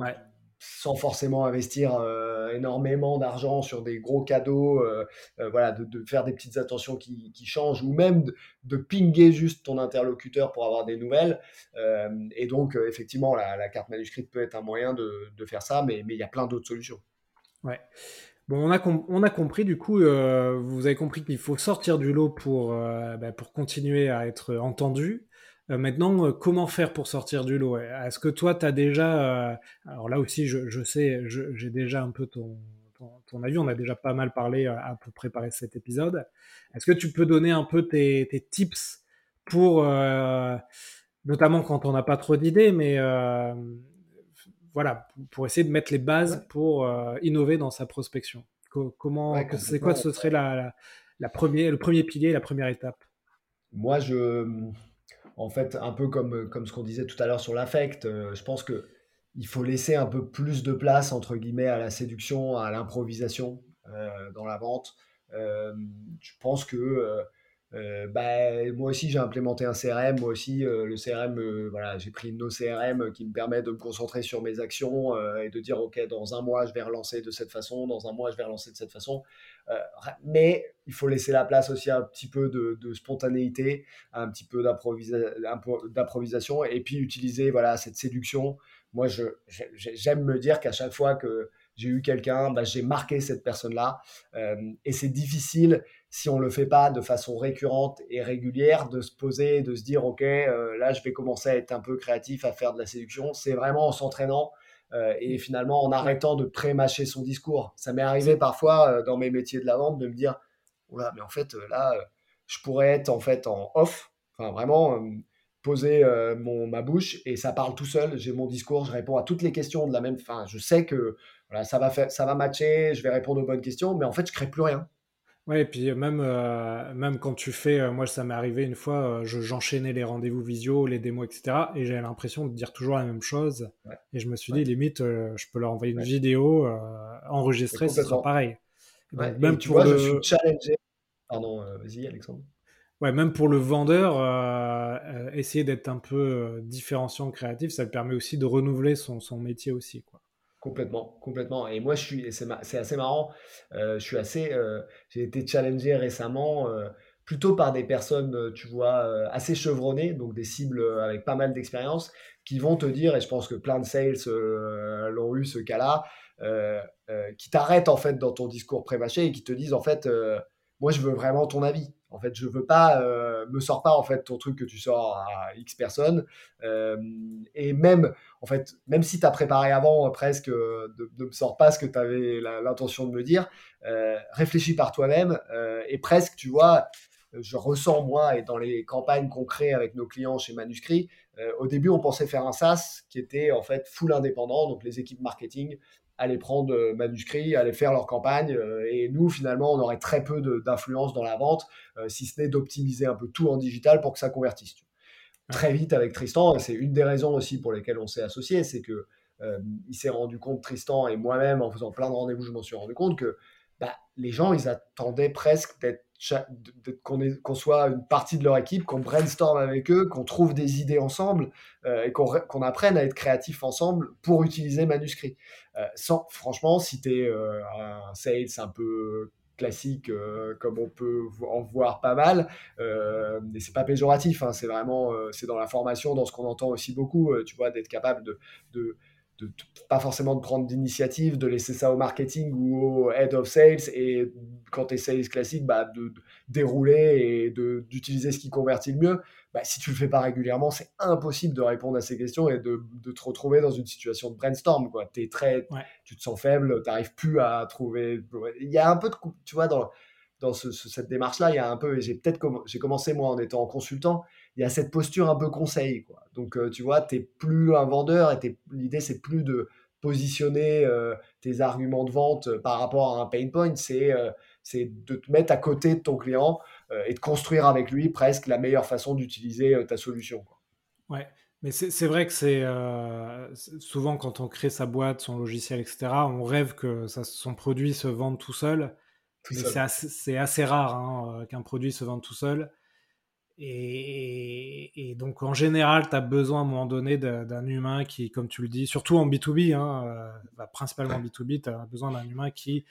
sans forcément investir euh, énormément d'argent sur des gros cadeaux, euh, euh, voilà, de, faire des petites attentions qui, changent, ou même de, pinguer juste ton interlocuteur pour avoir des nouvelles. et donc, effectivement, la, carte manuscrite peut être un moyen de, faire ça, mais il y a plein d'autres solutions. Ouais. Bon, on a, compris, du coup, vous avez compris qu'il faut sortir du lot pour, bah, pour continuer à être entendu. Euh, maintenant, euh, comment faire pour sortir du lot? Est-ce que toi, tu as déjà... Euh, alors là aussi, je, sais, j'ai déjà un peu ton, ton, avis, on a déjà pas mal parlé à, pour préparer cet épisode. Est-ce que tu peux donner un peu tes, tips pour, notamment quand on n'a pas trop d'idées, mais voilà, pour essayer de mettre les bases pour innover dans sa prospection? Comment, c'est quoi ce serait la, la, premier, le premier pilier, la première étape? Moi, je en fait, un peu comme, comme ce qu'on disait tout à l'heure sur l'affect, euh, je pense que il faut laisser un peu plus de place, entre guillemets, à la séduction, à l'improvisation euh, dans la vente. Euh, je pense que euh, bah, moi aussi, j'ai implémenté un CRM. Moi aussi, euh, le CRM, euh, voilà, j'ai pris nos CRM qui me permet de me concentrer sur mes actions et de dire, OK, dans un mois, je vais relancer de cette façon, dans un mois, je vais relancer de cette façon. mais il faut laisser la place aussi à un petit peu de, spontanéité, un petit peu d'improvisation et puis utiliser voilà, cette séduction. Moi, j'aime me dire qu'à chaque fois que j'ai eu quelqu'un, bah, j'ai marqué cette personne-là. et c'est difficile si on ne le fait pas de façon récurrente et régulière, de se poser, de se dire, OK, euh, là, je vais commencer à être un peu créatif, à faire de la séduction. C'est vraiment en s'entraînant euh, et finalement en arrêtant de pré-mâcher son discours. Ça m'est arrivé parfois euh, dans mes métiers de la vente de me dire, là, mais en fait, là, je pourrais être en fait en off, enfin vraiment poser mon, ma bouche et ça parle tout seul. J'ai mon discours, je réponds à toutes les questions de la même. Enfin, je sais que voilà, ça va faire, ça va matcher, je vais répondre aux bonnes questions, mais en fait, je crée plus rien. Ouais, et puis même, euh, même quand tu fais, euh, moi ça m'est arrivé une fois, euh, j'enchaînais les rendez-vous visio, les démos, etc. Et j'avais l'impression de dire toujours la même chose. Et je me suis dit, limite, je peux leur envoyer une vidéo enregistrée, ce sera pareil. même tu pour vois, le... je suis challengé. Pardon, vas-y Alexandre. Ouais, même pour le vendeur, essayer d'être un peu différenciant, créatif, ça permet aussi de renouveler son, son métier aussi. Quoi. Complètement, complètement. Et moi, je suis, c'est assez marrant. Euh, je suis assez, euh, j'ai été challengé récemment, euh, plutôt par des personnes, tu vois, assez chevronnées, donc des cibles avec pas mal d'expérience, qui vont te dire, et je pense que plein de sales l'ont eu ce cas-là, qui t'arrêtent en fait dans ton discours pré-mâché et qui te disent en fait, moi, je veux vraiment ton avis. En fait, je veux pas, euh, me sors pas en fait ton truc que tu sors à X personnes. Euh, et même, en fait, même si tu as préparé avant euh, presque, ne me sors pas ce que tu avais l'intention de me dire, réfléchis par toi-même et presque, tu vois, je ressens moi et dans les campagnes qu'on crée avec nos clients chez Manuscrit, au début on pensait faire un SaaS qui était en fait full indépendant, donc les équipes marketing aller prendre euh, manuscrits, aller faire leur campagne. Euh, et nous, finalement, on aurait très peu d'influence dans la vente, euh, si ce n'est d'optimiser un peu tout en digital pour que ça convertisse. Très vite avec Tristan, et c'est une des raisons aussi pour lesquelles on s'est associé, c'est que il s'est rendu compte, Tristan et moi-même, en faisant plein de rendez-vous, je m'en suis rendu compte que bah, les gens, ils attendaient presque qu'on soit une partie de leur équipe, qu'on brainstorm avec eux, qu'on trouve des idées ensemble euh, et qu'on apprenne à être créatif ensemble pour utiliser manuscrit. Euh, sans, franchement, si tu es euh, un sales un peu classique comme on peut en voir pas mal. Mais c'est pas péjoratif, hein, c'est vraiment c'est dans la formation, dans ce qu'on entend aussi beaucoup, tu vois, d'être capable de de, pas forcément de prendre d'initiative, de laisser ça au marketing ou au head of sales et quand tu es sales classique, bah, de, dérouler et d'utiliser ce qui convertit le mieux. Bah, si tu le fais pas régulièrement, c'est impossible de répondre à ces questions et de, te retrouver dans une situation de brainstorm. Quoi. Es très, Tu te sens faible, tu n'arrives plus à trouver. Il y a un peu de. Tu vois, dans, dans cette démarche-là, il y a un peu. J'ai peut-être j'ai commencé moi en étant consultant il y a cette posture un peu conseil. Quoi. Donc, euh, tu vois, tu n'es plus un vendeur et l'idée, c'est plus de positionner euh, tes arguments de vente euh, par rapport à un pain point, c'est de te mettre à côté de ton client et de construire avec lui presque la meilleure façon d'utiliser ta solution. Quoi. Ouais, mais c'est vrai que c'est souvent quand on crée sa boîte, son logiciel, etc., on rêve que ça, son produit se vende tout seul. mais c'est assez, assez, rare hein, qu'un produit se vende tout seul. Et, donc, en général, tu as besoin à un moment donné d'un humain qui, comme tu le dis, surtout en B2B, hein, euh, bah, principalement B2B, tu as besoin d'un humain qui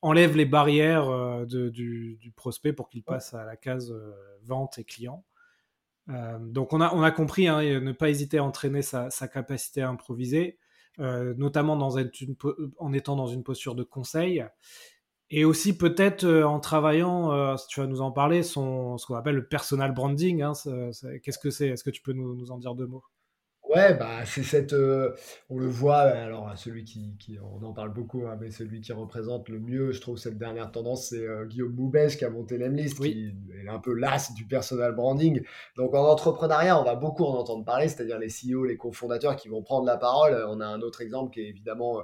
enlève les barrières euh, du, prospect pour qu'il passe à la case euh, vente et client. donc, on a, on a compris, hein, ne pas hésiter à entraîner sa, capacité à improviser, notamment dans en étant dans une posture de conseil. Et aussi peut-être euh, en travaillant, euh, tu vas nous en parler, son, ce qu'on appelle le personal branding. Hein, Qu'est-ce que c'est? Est-ce que tu peux nous, nous, en dire deux mots? Ouais, bah, c'est cette. Euh, on le voit, alors celui qui, qui- on en parle beaucoup, hein, mais celui qui représente le mieux, je trouve, cette dernière tendance, c'est Guillaume Boubèche qui a monté l'Emlist, qui est un peu l'as du personal branding. Donc en entrepreneuriat, on va beaucoup en entendre parler, c'est-à-dire les CEO, les cofondateurs qui vont prendre la parole. On a un autre exemple qui est évidemment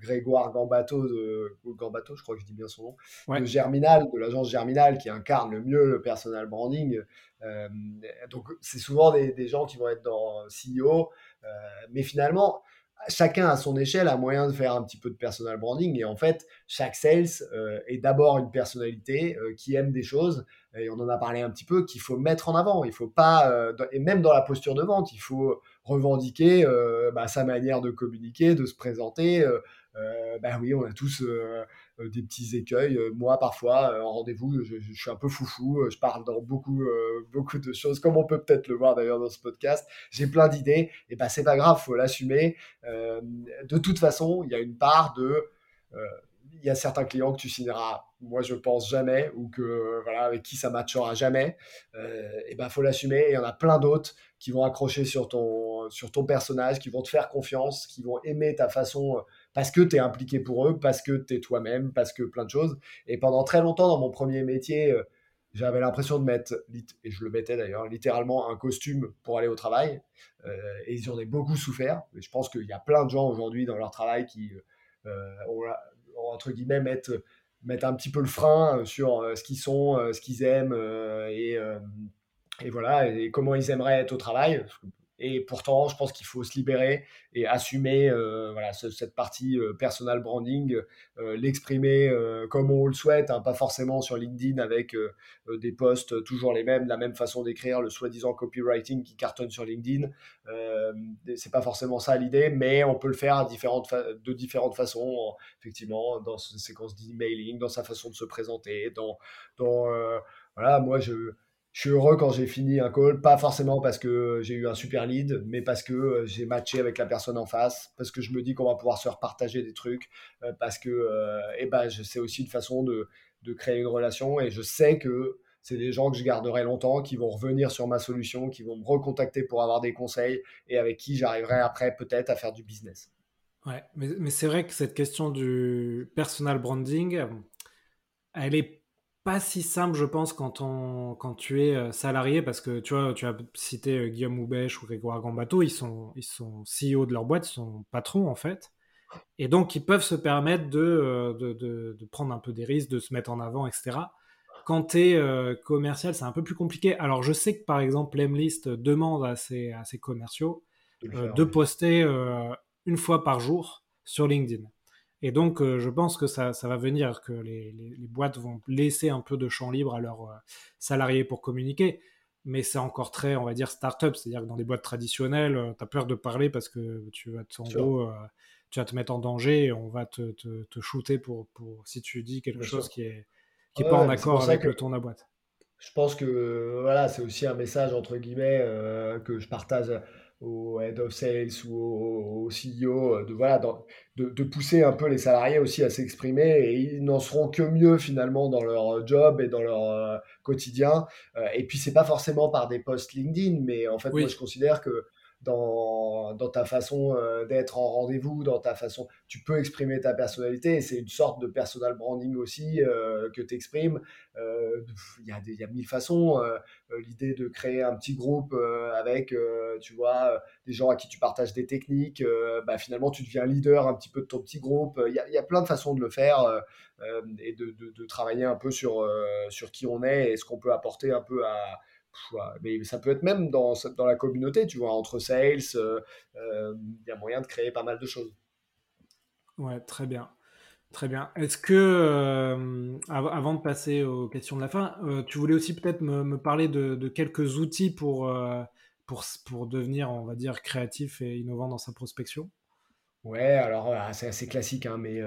Grégoire Gambato, de, Gambato, je crois que je dis bien son nom, de Germinal, de l'agence Germinal, qui incarne le mieux le personal branding. Euh, donc, c'est souvent des, gens qui vont être dans CEO, euh, mais finalement, chacun à son échelle a moyen de faire un petit peu de personal branding. Et en fait chaque sales est d'abord une personnalité qui aime des choses. Et on en a parlé un petit peu qu'il faut mettre en avant. Il faut pas et même dans la posture de vente il faut revendiquer bah, sa manière de communiquer de se présenter euh, bah oui, on a tous euh, euh, des petits écueils. moi, parfois, en rendez-vous, je, suis un peu foufou. Je parle dans beaucoup, beaucoup de choses, comme on peut peut-être le voir d'ailleurs dans ce podcast. J'ai plein d'idées. Et bah, c'est pas grave, faut l'assumer. de toute façon, il y a une part de il y a certains clients que tu signeras, moi je pense jamais, ou que voilà avec qui ça matchera jamais. et ben faut l'assumer. Il y en a plein d'autres qui vont accrocher sur ton sur ton personnage, qui vont te faire confiance, qui vont aimer ta façon parce que tu es impliqué pour eux, parce que tu es toi-même, parce que plein de choses. Et pendant très longtemps, dans mon premier métier, euh, j'avais l'impression de mettre, et je le mettais d'ailleurs, littéralement un costume pour aller au travail. Euh, et ils en ont beaucoup souffert. Et je pense qu'il y a plein de gens aujourd'hui dans leur travail qui euh, entre guillemets, mettent, mettent un petit peu le frein sur ce qu'ils sont, ce qu'ils aiment et, et voilà, et comment ils aimeraient être au travail. Et pourtant, je pense qu'il faut se libérer et assumer euh, voilà, cette partie euh, personal branding, euh, l'exprimer comme on le souhaite, hein, pas forcément sur LinkedIn avec des posts toujours les mêmes, la même façon d'écrire, le soi-disant copywriting qui cartonne sur LinkedIn. c'est pas forcément ça l'idée, mais on peut le faire à différentes de différentes façons, effectivement, dans ses séquences d'emailing, dans sa façon de se présenter, dans, dans voilà, moi je je suis heureux quand j'ai fini un call, pas forcément parce que j'ai eu un super lead, mais parce que euh, j'ai matché avec la personne en face, parce que je me dis qu'on va pouvoir se repartager des trucs, euh, parce que euh, eh ben, c'est aussi une façon de, de, créer une relation et je sais que c'est des gens que je garderai longtemps, qui vont revenir sur ma solution, qui vont me recontacter pour avoir des conseils et avec qui j'arriverai après peut-être à faire du business. Ouais, mais, mais c'est vrai que cette question du personal branding, elle est pas si simple, je pense, quand, on, quand tu es euh, salarié, parce que tu vois, tu as cité euh, Guillaume Houbèche ou Grégoire Gambato, ils sont, ils sont CEO de leur boîte, ils sont patrons en fait. Et donc, ils peuvent se permettre euh, de, de, de, prendre un peu des risques, de se mettre en avant, etc. Quand tu es commercial, c'est un peu plus compliqué. Alors, je sais que par exemple, Lemlist demande à ses, à ses commerciaux de, poster une fois par jour sur LinkedIn. Et donc, euh, je pense que ça, ça, va venir, que les, les, boîtes vont laisser un peu de champ libre à leurs euh, salariés pour communiquer. Mais c'est encore très, on va dire, start-up. C'est-à-dire que dans des boîtes traditionnelles, euh, tu as peur de parler parce que tu vas te, en gros, tu vas te mettre en danger et on va te, te, te shooter pour, pour, si tu dis quelque chose qui est, qui n'est pas en accord avec le ton de la boîte. Je pense que voilà, c'est aussi un message entre guillemets que je partage au head of sales ou au, CEO euh, de, voilà, de, de, pousser un peu les salariés aussi à s'exprimer et ils n'en seront que mieux finalement dans leur job et dans leur euh, quotidien. Euh, et puis c'est pas forcément par des posts LinkedIn, mais en fait moi je considère que dans, ta façon euh, d'être en rendez-vous, dans ta façon, tu peux exprimer ta personnalité et c'est une sorte de personal branding aussi euh, que tu exprimes. Euh, il y, y, a mille façons. L'idée de créer un petit groupe avec, tu vois, des gens à qui tu partages des techniques, bah, finalement tu deviens leader un petit peu de ton petit groupe. Il y a, y a, plein de façons de le faire et de, de, de, travailler un peu sur, sur qui on est et ce qu'on peut apporter un peu à mais ça peut être même dans, dans la communauté, tu vois, entre sales, euh, euh, il y a moyen de créer pas mal de choses. Ouais, très bien. Très bien. Est-ce que, euh, avant de passer aux questions de la fin, tu voulais aussi peut-être me, me, parler de, de, quelques outils pour, pour, pour devenir, on va dire, créatif et innovant dans sa prospection? Ouais, alors c'est assez classique, hein, mais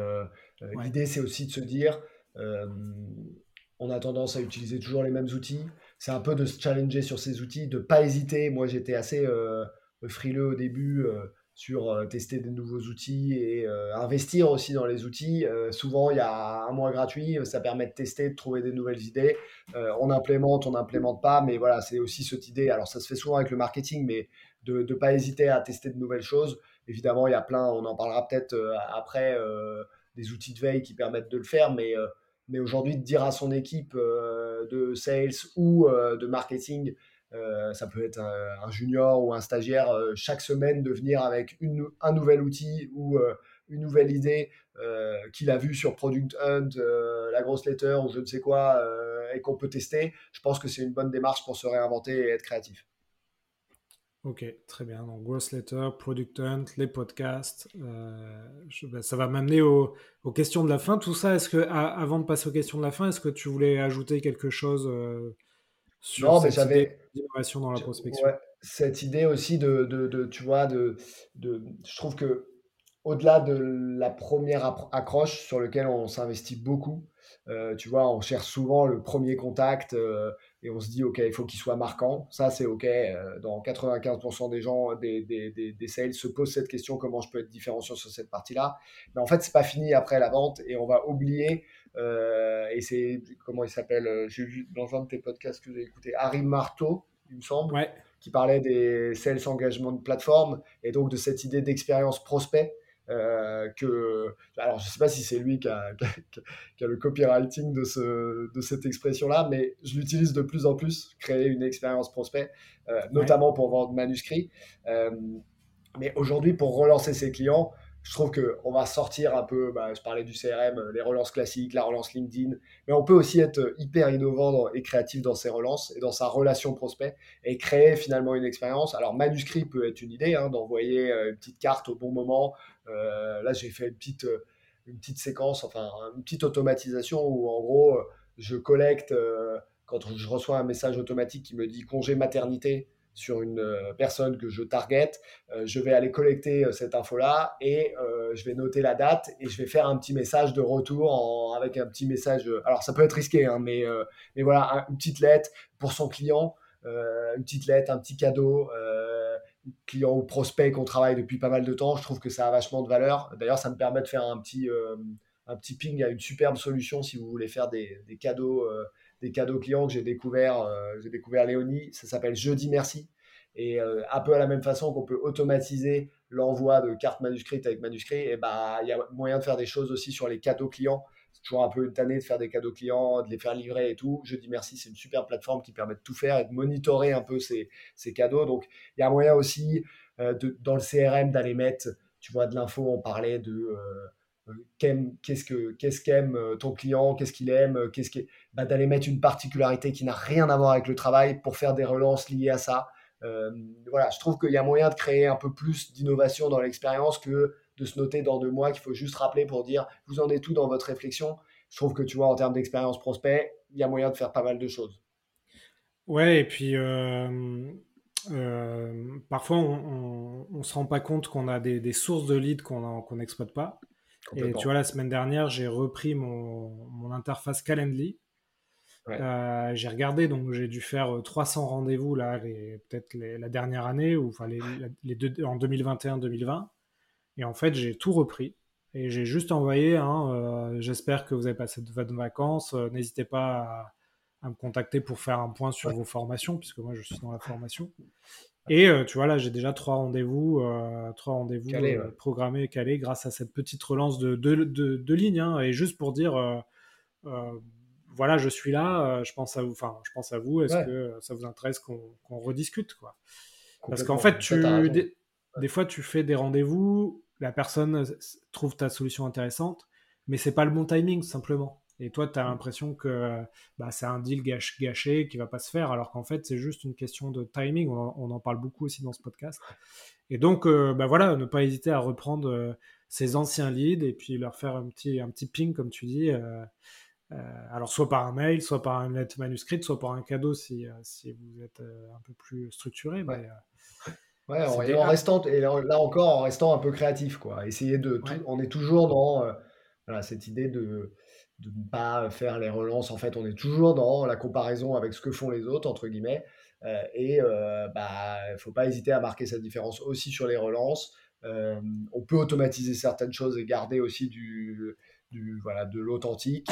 l'idée c'est aussi de se dire, on a tendance à utiliser toujours les mêmes outils c'est un peu de se challenger sur ces outils, de pas hésiter. Moi, j'étais assez euh, frileux au début euh, sur euh, tester des nouveaux outils et investir aussi dans les outils. souvent, il y a un mois gratuit, ça permet de tester, de trouver des nouvelles idées. on implémente, on n'implémente pas, mais voilà, c'est aussi cette idée. Alors, ça se fait souvent avec le marketing, mais de ne pas hésiter à tester de nouvelles choses. Évidemment, il y a plein, on en parlera peut-être après, des outils de veille qui permettent de le faire, mais mais aujourd'hui, de dire à son équipe euh, de sales ou euh, de marketing, euh, ça peut être un, junior ou un stagiaire, chaque semaine de venir avec un nouvel outil ou une nouvelle idée qu'il a vu sur Product Hunt, la grosse letter ou je ne sais quoi, et qu'on peut tester, je pense que c'est une bonne démarche pour se réinventer et être créatif. Ok, très bien. Donc, Growth Letter, Product Hunt, les podcasts. Euh, ben, ça va m'amener aux, questions de la fin. Tout ça, est-ce que, avant de passer aux questions de la fin, est-ce que tu voulais ajouter quelque chose euh, sur cette idée d'innovation dans la prospection? Cette idée aussi de, de, tu vois, de, de, je trouve que au-delà de la première accroche sur laquelle on s'investit beaucoup, euh, tu vois, on cherche souvent le premier contact et on se dit, OK, il faut qu'il soit marquant. Ça, c'est OK. Euh, dans 95% des gens, des, des, des, sales se posent cette question, comment je peux être différenciant sur cette partie-là. Mais en fait, c'est pas fini après la vente et on va oublier. Euh, et c'est, comment il s'appelle euh, J'ai vu dans un de tes podcasts que j'ai écouté, Harry Marteau, il me semble, qui parlait des sales engagement de plateforme et donc de cette idée d'expérience prospect. Euh, que, alors je sais pas si c'est lui qui a, qui, a, le copywriting de, ce, de cette expression-là, mais je l'utilise de plus en plus, créer une expérience prospect, euh, notamment pour vendre manuscrits. Euh, mais aujourd'hui, pour relancer ses clients, je trouve qu'on va sortir un peu, bah, je parlais du CRM, les relances classiques, la relance LinkedIn, mais on peut aussi être hyper innovant et créatif dans ses relances et dans sa relation prospect et créer finalement une expérience. Alors, manuscrit peut être une idée, hein, d'envoyer une petite carte au bon moment. Là, j'ai fait une petite, une petite séquence, enfin, une petite automatisation où en gros, je collecte, quand je reçois un message automatique qui me dit congé maternité, sur une euh, personne que je target, euh, je vais aller collecter euh, cette info-là et je vais noter la date et je vais faire un petit message de retour avec un petit message. alors ça peut être risqué, hein, mais, mais voilà, une petite lettre pour son client, une petite lettre, un petit cadeau. Client ou prospect qu'on travaille depuis pas mal de temps, je trouve que ça a vachement de valeur. D'ailleurs, ça me permet de faire un petit, un petit ping à une superbe solution si vous voulez faire des, des cadeaux des cadeaux clients que j'ai découvert, euh, j'ai découvert Léonie, ça s'appelle Jeudi Merci. Et euh, un peu à la même façon qu'on peut automatiser l'envoi de cartes manuscrites avec manuscrits, et bah il y a moyen de faire des choses aussi sur les cadeaux clients. Toujours un peu une tannée de faire des cadeaux clients, de les faire livrer et tout. Jeudi Merci, c'est une super plateforme qui permet de tout faire et de monitorer un peu ces, ces cadeaux. Donc il y a moyen aussi euh, dans le CRM d'aller mettre, tu vois, de l'info. On parlait de qu'est-ce que qu'est-ce qu'aime euh, ton client, qu'est-ce qu'il aime, euh, qu'est-ce qui bah, d'aller mettre une particularité qui n'a rien à voir avec le travail pour faire des relances liées à ça. Euh, voilà, je trouve qu'il y a moyen de créer un peu plus d'innovation dans l'expérience que de se noter dans deux mois qu'il faut juste rappeler pour dire vous en êtes tout dans votre réflexion? Je trouve que tu vois en termes d'expérience prospect, il y a moyen de faire pas mal de choses. Ouais, et puis parfois on, ne se rend pas compte qu'on a des, sources de leads qu'on n'exploite pas. Et tu vois, la semaine dernière, j'ai repris mon, mon, interface Calendly j'ai regardé, donc j'ai dû faire 300 rendez-vous là, peut-être la dernière année, ou enfin les, deux, en 2021-2020. Et en fait, j'ai tout repris. Et j'ai juste envoyé, hein, j'espère que vous avez passé de bonnes vacances. N'hésitez pas à, me contacter pour faire un point sur vos formations, puisque moi je suis dans la formation. Et euh, tu vois, là, j'ai déjà trois rendez-vous, euh, trois rendez-vous euh, programmés, calés, grâce à cette petite relance de, de, de, lignes. Hein, et juste pour dire, voilà, je suis là, je pense à vous. Enfin, je pense à vous. Est-ce que ça vous intéresse qu'on rediscute, quoi? Parce qu'en fait, tu, des, fois, tu fais des rendez-vous, la personne trouve ta solution intéressante, mais c'est pas le bon timing, simplement. Et toi, tu as l'impression que bah, c'est un deal gâché qui va pas se faire, alors qu'en fait, c'est juste une question de timing. On, en parle beaucoup aussi dans ce podcast. Et donc, euh, bah, voilà, ne pas hésiter à reprendre euh, ces anciens leads et puis leur faire un petit, un petit ping, comme tu dis. Euh, alors, soit par un mail, soit par une lettre manuscrite, soit par un cadeau si, si vous êtes un peu plus structuré. Ouais. Ouais, en, restant, et là encore, en restant un peu créatif, quoi. Essayer de. on est toujours dans voilà, cette idée de de ne pas faire les relances. En fait, on est toujours dans la comparaison avec ce que font les autres, entre guillemets. Euh, et euh, bah, il ne faut pas hésiter à marquer cette différence aussi sur les relances. Euh, on peut automatiser certaines choses et garder aussi du, du voilà, de l'authentique,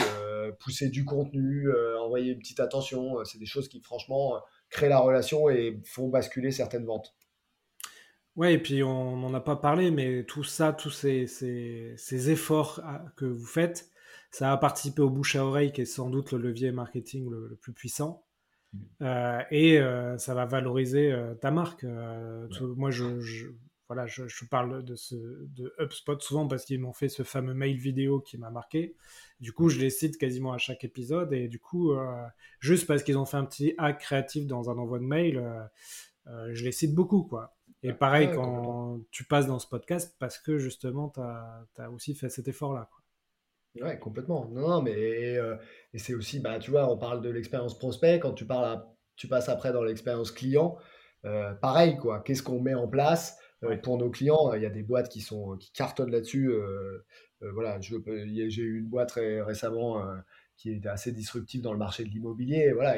pousser du contenu, envoyer une petite attention. C'est des choses qui, franchement, créent la relation et font basculer certaines ventes. Ouais, et puis on n'en a pas parlé, mais tout ça, tous ces, ces, ces efforts ah, que vous faites, ça a participé au bouche à oreille, qui est sans doute le levier marketing le, plus puissant. Mmh. Euh, et euh, ça va valoriser euh, ta marque. moi, je, voilà, je, parle de, ce, de HubSpot souvent parce qu'ils m'ont fait ce fameux mail vidéo qui m'a marqué. Du coup, je les cite quasiment à chaque épisode. Et du coup, juste parce qu'ils ont fait un petit hack créatif dans un envoi de mail, je les cite beaucoup. quoi. Et pareil, quand tu passes dans ce podcast, parce que justement, tu as, as, aussi fait cet effort-là. Ouais, complètement. Non, non, mais euh, et c'est aussi, bah, tu vois, on parle de l'expérience prospect, quand tu parles tu passes après dans l'expérience client, euh, pareil, quoi. Qu'est-ce qu'on met en place euh, pour nos clients? Il y a des boîtes qui sont qui cartonnent là-dessus. voilà, j'ai eu une boîte récemment qui est assez disruptive dans le marché de l'immobilier. Voilà,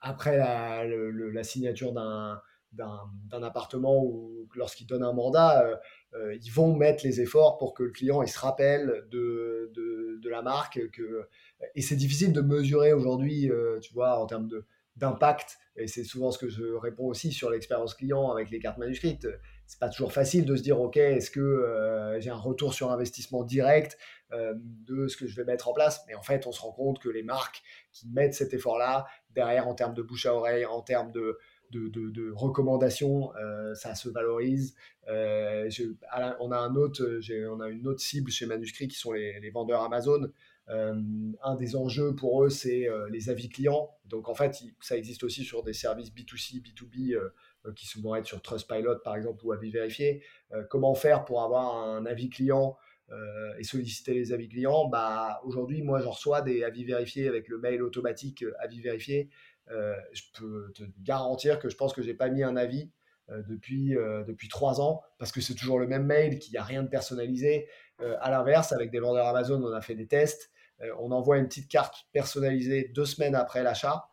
après la, la signature d'un d'un appartement ou lorsqu'ils donnent un mandat, euh, ils vont mettre les efforts pour que le client il se rappelle de, de, la marque. Que... Et c'est difficile de mesurer aujourd'hui, euh, tu vois, en termes d'impact. Et c'est souvent ce que je réponds aussi sur l'expérience client avec les cartes manuscrites. C'est pas toujours facile de se dire, OK, est-ce que euh, j'ai un retour sur investissement direct de ce que je vais mettre en place? Mais en fait, on se rend compte que les marques qui mettent cet effort-là, derrière, en termes de bouche à oreille, en termes de, de, recommandations, euh, ça se valorise. Euh, on, a un a une autre cible chez Manuscrit qui sont les, vendeurs Amazon. Euh, un des enjeux pour eux, c'est les avis clients. Donc en fait, ça existe aussi sur des services B2C, B2B qui souvent être sur Trustpilot par exemple ou avis vérifié. comment faire pour avoir un avis client et solliciter les avis clients? Bah, Aujourd'hui, moi, j'en reçois des avis vérifiés avec le mail automatique avis vérifié. Euh, je peux te garantir que je pense que j'ai pas mis un avis euh, depuis, euh, depuis trois ans parce que c'est toujours le même mail, qu'il n'y a rien de personnalisé. à l'inverse, avec des vendeurs Amazon, on a fait des tests. on envoie une petite carte personnalisée deux semaines après l'achat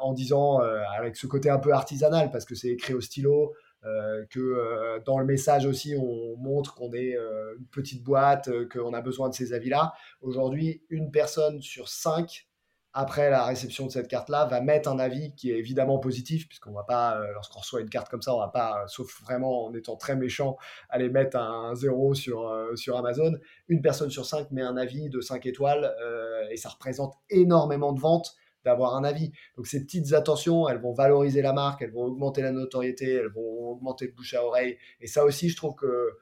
en disant, avec ce côté un peu artisanal parce que c'est écrit au stylo, que dans le message aussi, on montre qu'on est une petite boîte, qu'on a besoin de ces avis-là. Aujourd'hui, une personne sur cinq après la réception de cette carte-là, va mettre un avis qui est évidemment positif, puisqu'on va pas, euh, lorsqu'on reçoit une carte comme ça, on va pas, euh, sauf vraiment en étant très méchant, aller mettre un, zéro sur, euh, sur Amazon. Une personne sur cinq met un avis de 5 étoiles et ça représente énormément de ventes d'avoir un avis. Donc ces petites attentions, elles vont valoriser la marque, elles vont augmenter la notoriété, elles vont augmenter le bouche à oreille. Et ça aussi, je trouve que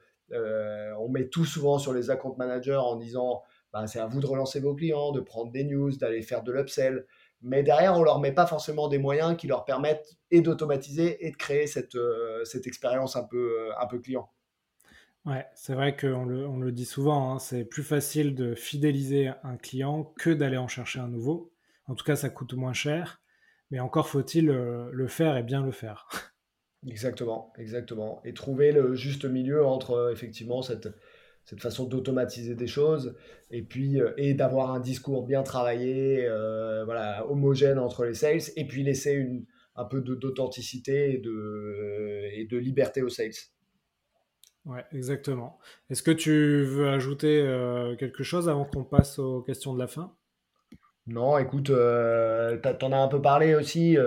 on met tout souvent sur les account managers en disant bah, c'est à vous de relancer vos clients, de prendre des news, d'aller faire de l'upsell. Mais derrière, on leur met pas forcément des moyens qui leur permettent et d'automatiser et de créer cette, euh, cette expérience un peu, euh, un peu client. Ouais, c'est vrai qu'on le, on le dit souvent, hein, c'est plus facile de fidéliser un client que d'aller en chercher un nouveau. En tout cas, ça coûte moins cher, mais encore faut-il euh, le faire et bien le faire. Exactement, exactement. Et trouver le juste milieu entre effectivement cette, cette façon d'automatiser des choses et puis et d'avoir un discours bien travaillé, voilà, homogène entre les sales et puis laisser une, un peu d'authenticité et de, et de liberté aux sales. Ouais, exactement. Est-ce que tu veux ajouter quelque chose avant qu'on passe aux questions de la fin? Non, écoute, euh, tu en as un peu parlé aussi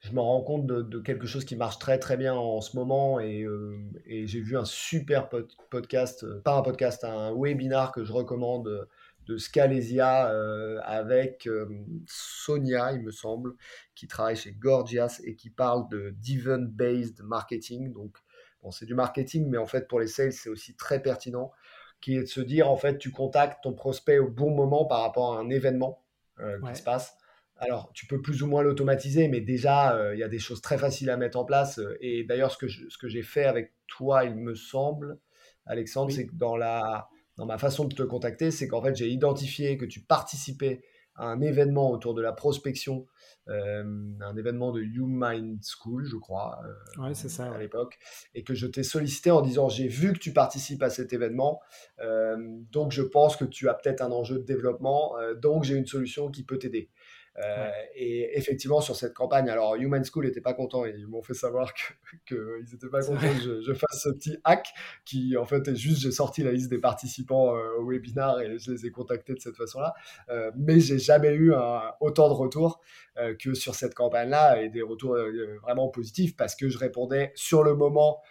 je me rends compte de, quelque chose qui marche très très bien en ce moment et, euh, j'ai vu un super podcast, euh, pas un podcast, un webinar que je recommande de Scalesia euh, avec Sonia, il me semble, qui travaille chez Gorgias et qui parle de d'event-based marketing. Donc, bon, c'est du marketing, mais en fait, pour les sales, c'est aussi très pertinent, qui est de se dire, en fait, tu contactes ton prospect au bon moment par rapport à un événement qui se passe. Alors, tu peux plus ou moins l'automatiser, mais déjà, euh, il y a des choses très faciles à mettre en place. Euh, et d'ailleurs, ce que, ce que j'ai fait avec toi, il me semble, Alexandre, c'est que dans, la, dans ma façon de te contacter, c'est qu'en fait, j'ai identifié que tu participais à un événement autour de la prospection, euh, un événement de You Mind School, je crois, ouais, c'est ça, à l'époque, et que je t'ai sollicité en disant j'ai vu que tu participes à cet événement, donc je pense que tu as peut-être un enjeu de développement, donc j'ai une solution qui peut t'aider. Euh, et effectivement, sur cette campagne, alors Human School n'était pas content. Ils m'ont fait savoir qu'ils que n'étaient pas contents que je, fasse ce petit hack qui, en fait, est juste j'ai sorti la liste des participants euh, au webinar et je les ai contactés de cette façon-là. Euh, mais j'ai jamais eu autant de retours que sur cette campagne-là et des retours vraiment positifs parce que je répondais sur le moment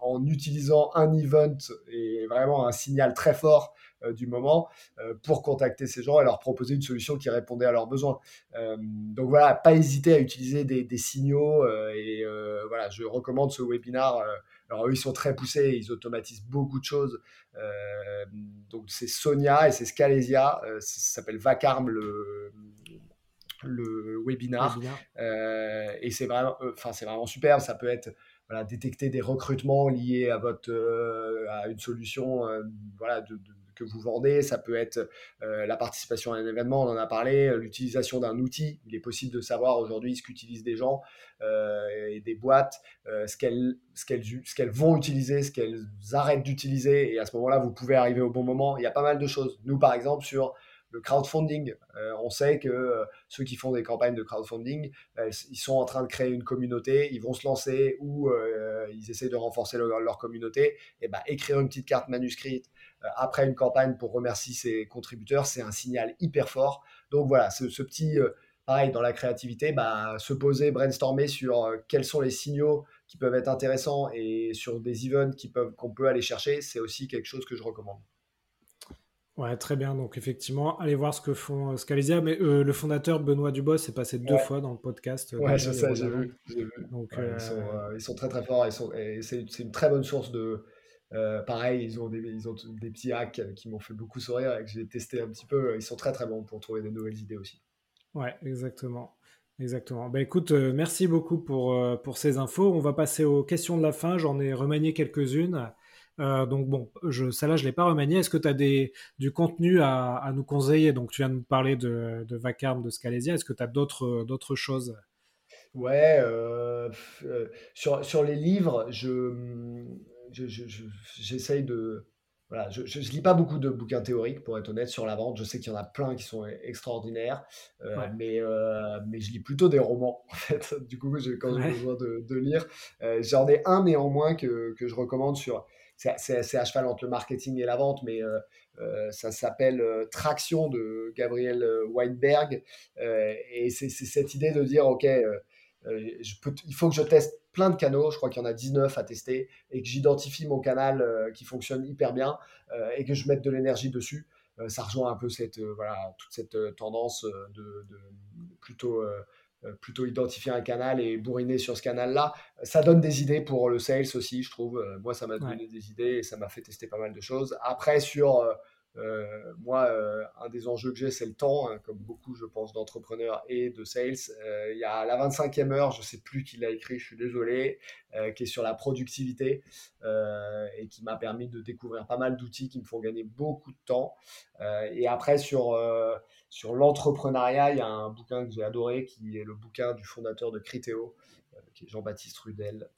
en utilisant un event et vraiment un signal très fort euh, du moment euh, pour contacter ces gens et leur proposer une solution qui répondait à leurs besoins. Euh, donc voilà, pas hésiter à utiliser des, signaux et voilà, je recommande ce webinar. alors eux, ils sont très poussés, ils automatisent beaucoup de choses. donc c'est Sonia et c'est Scalesia, ça s'appelle Vacarme le le webinar, et c'est vraiment enfin c'est vraiment super ça peut être voilà, détecter des recrutements liés à votre à une solution voilà de, que vous vendez, ça peut être euh, la participation à un événement, on en a parlé, euh, l'utilisation d'un outil. Il est possible de savoir aujourd'hui ce qu'utilisent des gens euh, et des boîtes, ce qu'elles ce qu'elles vont utiliser, ce qu'elles arrêtent d'utiliser. Et à ce moment-là, vous pouvez arriver au bon moment. Il y a pas mal de choses. Nous, par exemple, sur le crowdfunding. on sait que ceux qui font des campagnes de crowdfunding, ils sont en train de créer une communauté, ils vont se lancer ou ils essaient de renforcer leur communauté. Et ben, écrire une petite carte manuscrite après une campagne pour remercier ses contributeurs, c'est un signal hyper fort. Donc voilà, ce, petit, euh, pareil, dans la créativité, bah, se poser, brainstormer sur euh, quels sont les signaux qui peuvent être intéressants et sur des events qui peuvent, qu'on peut aller chercher, c'est aussi quelque chose que je recommande. Ouais, très bien. Donc effectivement, allez voir ce que font Scalesia. Mais le fondateur Benoît Dubois s'est passé deux fois dans le podcast. Ouais, je sais, j'ai vu. Donc, ils, sont, ils, sont, très très forts. Ils sont, et c'est, une très bonne source de, euh, pareil, ils ont, des, ils ont des petits hacks qui m'ont fait beaucoup sourire et que j'ai testé un petit peu. Ils sont très très bons pour trouver des nouvelles idées aussi. Ouais, exactement. Exactement. Bah, écoute, euh, merci beaucoup pour, euh, pour ces infos. On va passer aux questions de la fin. J'en ai remanié quelques-unes. donc bon, je, celle-là, je ne l'ai pas remaniée. Est-ce que tu as des, du contenu à, à, nous conseiller? Donc tu viens de nous parler de, de Vacarme, de Scalesia. Est-ce que tu as d'autres, d'autres choses? Ouais, sur, sur les livres, je, j'essaye de. Voilà, je ne lis pas beaucoup de bouquins théoriques, pour être honnête, sur la vente. Je sais qu'il y en a plein qui sont extraordinaires, euh, mais, euh, mais je lis plutôt des romans, en fait. Du coup, quand j'ai besoin de, de lire, euh, j'en ai un néanmoins que, que je recommande sur. C'est à cheval entre le marketing et la vente, mais ça s'appelle Traction de Gabriel Weinberg. et c'est cette idée de dire, OK, je peux, il faut que je teste plein de canaux, je crois qu'il y en a 19 à tester, et que j'identifie mon canal euh, qui fonctionne hyper bien euh, et que je mette de l'énergie dessus. Euh, ça rejoint un peu cette, voilà, toute cette tendance de, plutôt, plutôt identifier un canal et bourriner sur ce canal-là. Ça donne des idées pour le sales aussi, je trouve. moi, ça m'a donné des idées et ça m'a fait tester pas mal de choses. Après, sur euh, moi, euh, un des enjeux que j'ai, c'est le temps, hein, comme beaucoup, je pense, d'entrepreneurs et de sales. Euh, il y a la 25e heure, je ne sais plus qui l'a écrit, je suis désolé, qui est sur la productivité et qui m'a permis de découvrir pas mal d'outils qui me font gagner beaucoup de temps. et après, sur, sur l'entrepreneuriat, il y a un bouquin que j'ai adoré, qui est le bouquin du fondateur de Criteo, qui est Jean-Baptiste Rudel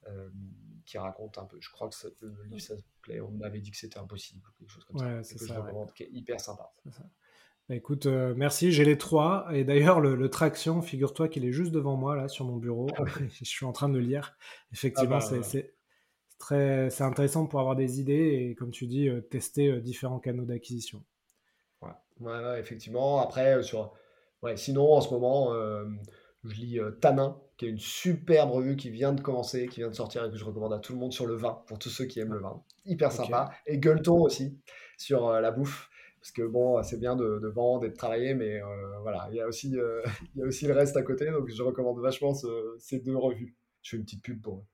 qui raconte un peu. Je crois que le livre, ça plaît. On m'avait dit que c'était impossible, quelque chose comme ça. C'est ça, qui est hyper sympa. Bah, écoute, euh, merci, j'ai les trois. Et d'ailleurs, le, Traction, figure-toi qu'il est juste devant moi, là, sur mon bureau. Ah je suis en train de le lire. Effectivement, ah bah, c'est très c'est intéressant pour avoir des idées et, comme tu dis, euh, tester euh, différents canaux d'acquisition. Ouais. effectivement. Après, sur... ouais, sinon, en ce moment, je lis Tanin, qui est une superbe revue qui vient de commencer, qui vient de sortir et que je recommande à tout le monde sur le vin, pour tous ceux qui aiment le vin. Hyper sympa. Et Gueuleton aussi, sur la bouffe parce que bon, c'est bien de, vendre et de travailler, mais euh, voilà, il y, a aussi, euh, il y a aussi le reste à côté, donc je recommande vachement ces deux revues. Je fais une petite pub pour eux.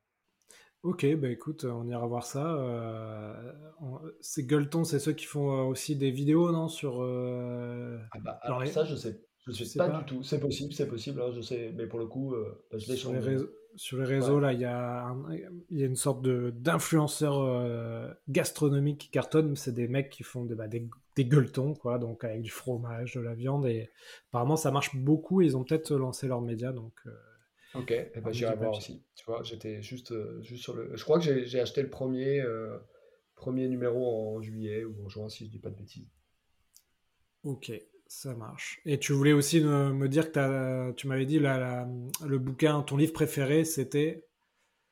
Ok, bah écoute, on ira voir ça. Euh, ces Gueuletons, c'est ceux qui font aussi des vidéos, non Sur. Ah bah, alors ça, je sais, je sais, pas, du tout. C'est possible, c'est possible, hein, je sais, mais pour le coup, bah, je l'ai sur les réseaux sur les réseaux, là, il y, a il y a une sorte de, euh, gastronomiques qui cartonnent. C'est des mecs qui font bah, des, des, gueuletons, quoi, donc avec du fromage, de la viande. Et apparemment, ça marche beaucoup. Ils ont peut-être lancé leur média. Donc, euh, ok, eh ben, j'irai voir aussi. Tu vois, j'étais juste, euh, juste sur le. Je crois que j'ai, acheté le premier, premier numéro en juillet ou en juin, si je dis pas de bêtises. Ok. Ça marche. Et tu voulais aussi me, dire que tu m'avais dit le bouquin, ton livre préféré, c'était?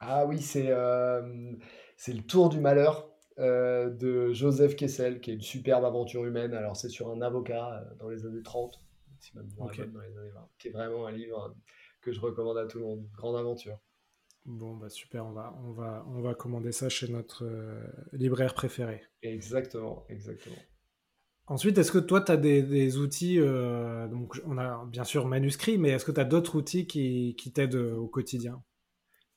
Ah oui, c'est euh, c'est Le Tour du Malheur euh, de Joseph Kessel, qui est une superbe aventure humaine. Alors, c'est sur un avocat euh, dans les années 30, qui est vraiment un livre que je recommande à tout le monde. Grande aventure. Bon, bah super, on va, on va, on va commander ça chez notre libraire préféré. Exactement, exactement. Ensuite, est-ce que toi, tu as des, outils, euh, donc on a bien sûr manuscrit, mais est-ce que tu as d'autres outils qui, t'aident euh, au quotidien?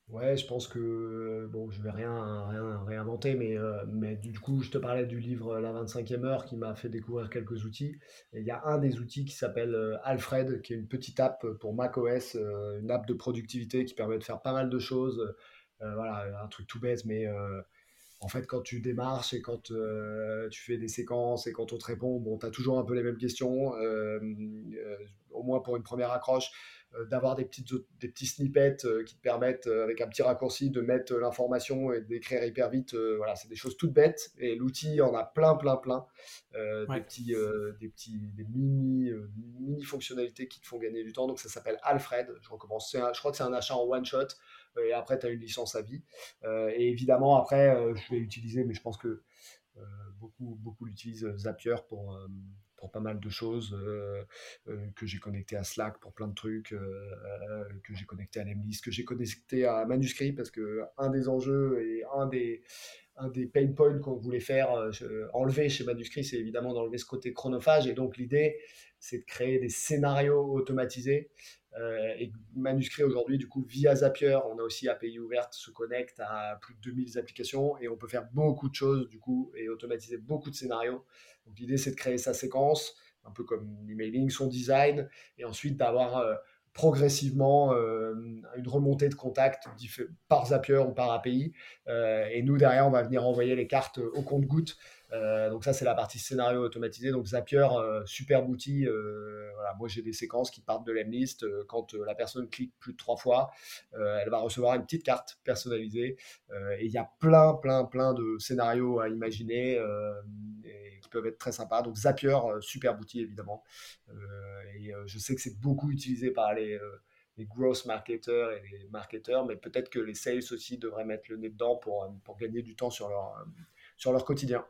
Ouais, je pense que, bon, je vais rien, rien réinventer, mais, euh, mais du coup, je te parlais du livre La 25e heure qui m'a fait découvrir quelques outils. il y a un des outils qui s'appelle Alfred, qui est une petite app pour macOS, une app de productivité qui permet de faire pas mal de choses. voilà, un truc tout bête, mais en fait, quand tu démarches et quand euh, tu fais des séquences et quand on te répond, bon, tu as toujours un peu les mêmes questions, euh, euh, au moins pour une première accroche, d'avoir des, petites, des petits snippets qui te permettent, avec un petit raccourci, de mettre l'information et d'écrire hyper vite. voilà, c'est des choses toutes bêtes et l'outil en a plein, plein, plein. Des petits, des petits, des mini, mini fonctionnalités qui te font gagner du temps. Donc ça s'appelle Alfred. Je recommence. je crois que c'est un achat en one shot et après tu as une licence à vie. Euh, et évidemment, après, euh, je vais utiliser, mais je pense que euh, beaucoup, beaucoup l'utilisent Zapier pour pour pas mal de choses, que j'ai connecté à Slack pour plein de trucs, que j'ai connecté à Lemlist, que j'ai connecté à Manuscrit, parce que un des enjeux et un des, un des pain points qu'on voulait faire enlever chez Manuscrit, c'est évidemment d'enlever ce côté chronophage. Et donc l'idée, c'est de créer des scénarios automatisés euh, et Manuscrit aujourd'hui, du coup, via Zapier, on a aussi API ouverte, se connecte à plus de 2000 applications et on peut faire beaucoup de choses, du coup, et automatiser beaucoup de scénarios. L'idée, c'est de créer sa séquence, un peu comme l'emailing, son design, et ensuite d'avoir euh, progressivement euh, une remontée de contact par Zapier ou par API. et nous, derrière, on va venir envoyer les cartes au compte-goutte euh, donc ça, c'est la partie scénario automatisé. Donc Zapier, euh, super outil. Euh, voilà, moi, j'ai des séquences qui partent de l'Emlist. quand la personne clique plus de trois fois, elle va recevoir une petite carte personnalisée. et il y a plein, plein, plein de scénarios à imaginer qui peuvent être très sympas. Donc Zapier, super outil évidemment. et je sais que c'est beaucoup utilisé par les les growth marketers et les marketeurs, mais peut-être que les sales aussi devraient mettre le nez dedans pour, pour gagner du temps sur leur, sur leur quotidien.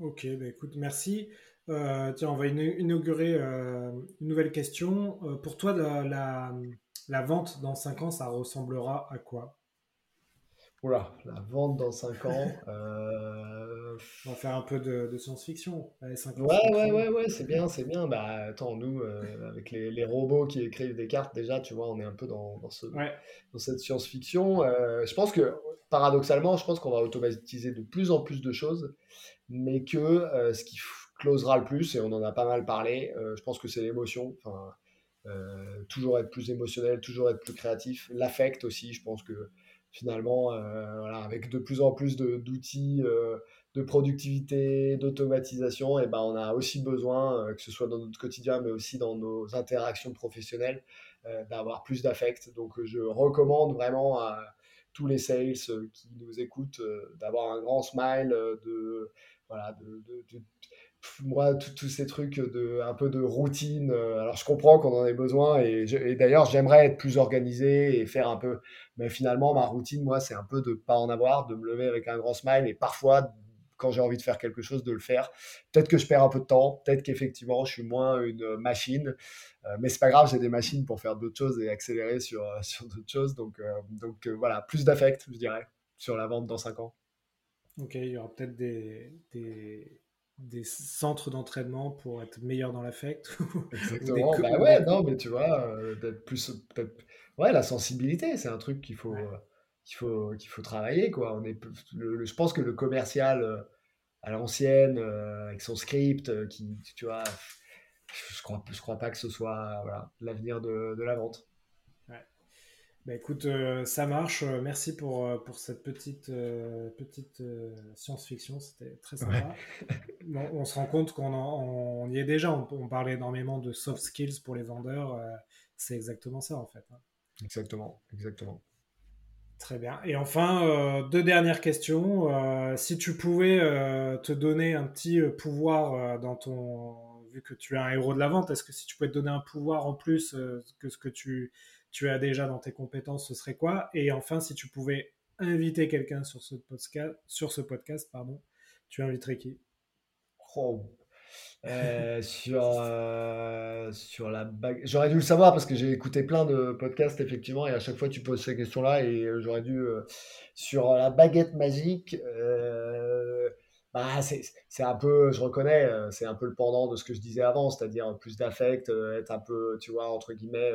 Ok, bah écoute, merci. Euh, tiens, on va inaugurer euh, une nouvelle question. Euh, pour toi, la, la, vente dans 5 ans, ça ressemblera à quoi? Oula, la vente dans 5 ans. On va faire un peu de, science-fiction. Ouais, ouais, ouais, ouais, c'est bien, c'est bien. Bah, attends, nous, avec les, les, robots qui écrivent des cartes, déjà, tu vois, on est un peu dans, dans, ce, dans cette science-fiction. je pense que, paradoxalement, je pense qu'on va automatiser de plus en plus de choses mais que euh, ce qui closera le plus, et on en a pas mal parlé, euh, je pense que c'est l'émotion. Enfin, euh, toujours être plus émotionnel, toujours être plus créatif. L'affect aussi, je pense que finalement, voilà, avec de plus en plus d'outils de, productivité, d'automatisation, et ben, on a aussi besoin, que ce soit dans notre quotidien, mais aussi dans nos interactions professionnelles, d'avoir plus d'affect. Donc je recommande vraiment à tous les sales qui nous écoutent d'avoir un grand smile, de voilà, de, moi, tous ces trucs de un peu de routine. alors, je comprends qu'on en ait besoin et, et d'ailleurs, j'aimerais être plus organisé et faire un peu. Mais finalement, ma routine, moi, c'est un peu de pas en avoir, de me lever avec un grand smile et parfois quand j'ai envie de faire quelque chose, de le faire. Peut-être que je perds un peu de temps, peut-être qu'effectivement je suis moins une machine, euh, mais c'est pas grave, j'ai des machines pour faire d'autres choses et accélérer sur, euh, sur d'autres choses. Donc, euh, donc voilà, plus d'affect, je dirais, sur la vente dans 5 ans. Ok, il y aura peut-être des, des, des, centres d'entraînement pour être meilleur dans l'affect. Exactement, bah ouais, non, mais tu vois, peut-être plus. Ouais, la sensibilité, c'est un truc qu'il faut qu'il faut, qu'il faut travailler. Quoi. On est, je pense que le commercial euh, à l'ancienne, euh, avec son script, euh, qui, tu vois, je crois, je crois pas que ce soit voilà, l'avenir de, de, la vente. Bah écoute, ça marche. Merci pour, pour cette petite, petite science-fiction. C'était très sympa. on se rend compte qu'on on y est déjà. On, on, parlait énormément de soft skills pour les vendeurs. c'est exactement ça en fait. Hein. Exactement, exactement. Très bien. Et enfin, euh, deux dernières questions. Euh, si tu pouvais euh, te donner un petit pouvoir dans ton... Vu que tu es un héros de la vente, est-ce que si tu pouvais te donner un pouvoir en plus que ce que tu, tu as déjà dans tes compétences, ce serait quoi? Et enfin, si tu pouvais inviter quelqu'un sur ce podcast, sur ce podcast pardon, tu inviterais qui? Oh, euh, sur, euh, sur la bague. J'aurais dû le savoir parce que j'ai écouté plein de podcasts, effectivement, et à chaque fois tu poses ces questions-là, et euh, j'aurais dû. sur la baguette magique, bah, c'est un peu, je reconnais, c'est un peu le pendant de ce que je disais avant, c'est-à-dire plus d'affect, être un peu, tu vois, entre guillemets,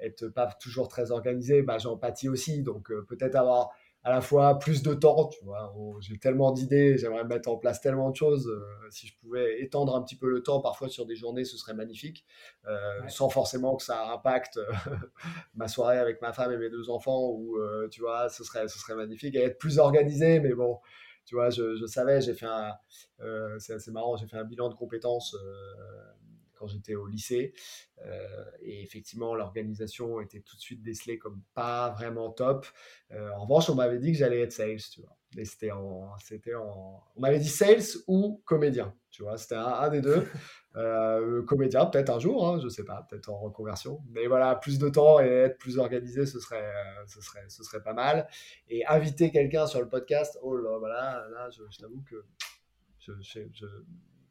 être pas toujours très organisé, bah, j'empathie aussi, donc peut-être avoir à la fois plus de temps, tu vois. J'ai tellement d'idées, j'aimerais mettre en place tellement de choses. Euh, si je pouvais étendre un petit peu le temps, parfois sur des journées, ce serait magnifique, euh, sans forcément que ça impacte euh, ma soirée avec ma femme et mes deux enfants, ou tu vois, ce serait, ce serait magnifique. Et être plus organisé, mais bon, tu vois, je, je savais, j'ai fait un, c'est assez marrant, j'ai fait un bilan de compétences quand j'étais au lycée. Euh, et effectivement, l'organisation était tout de suite décelée comme pas vraiment top. Euh, en revanche, on m'avait dit que j'allais être sales, tu vois. Et c'était en, c'était en, on m'avait dit sales ou comédien, tu vois. C'était un, des deux. Euh, comédien, peut-être un jour, hein, je sais pas, peut-être en reconversion. Mais voilà, plus de temps et être plus organisé, ce serait, ce serait, ce serait pas mal. Et inviter quelqu'un sur le podcast, oh là, voilà, là, je, t'avoue que je, je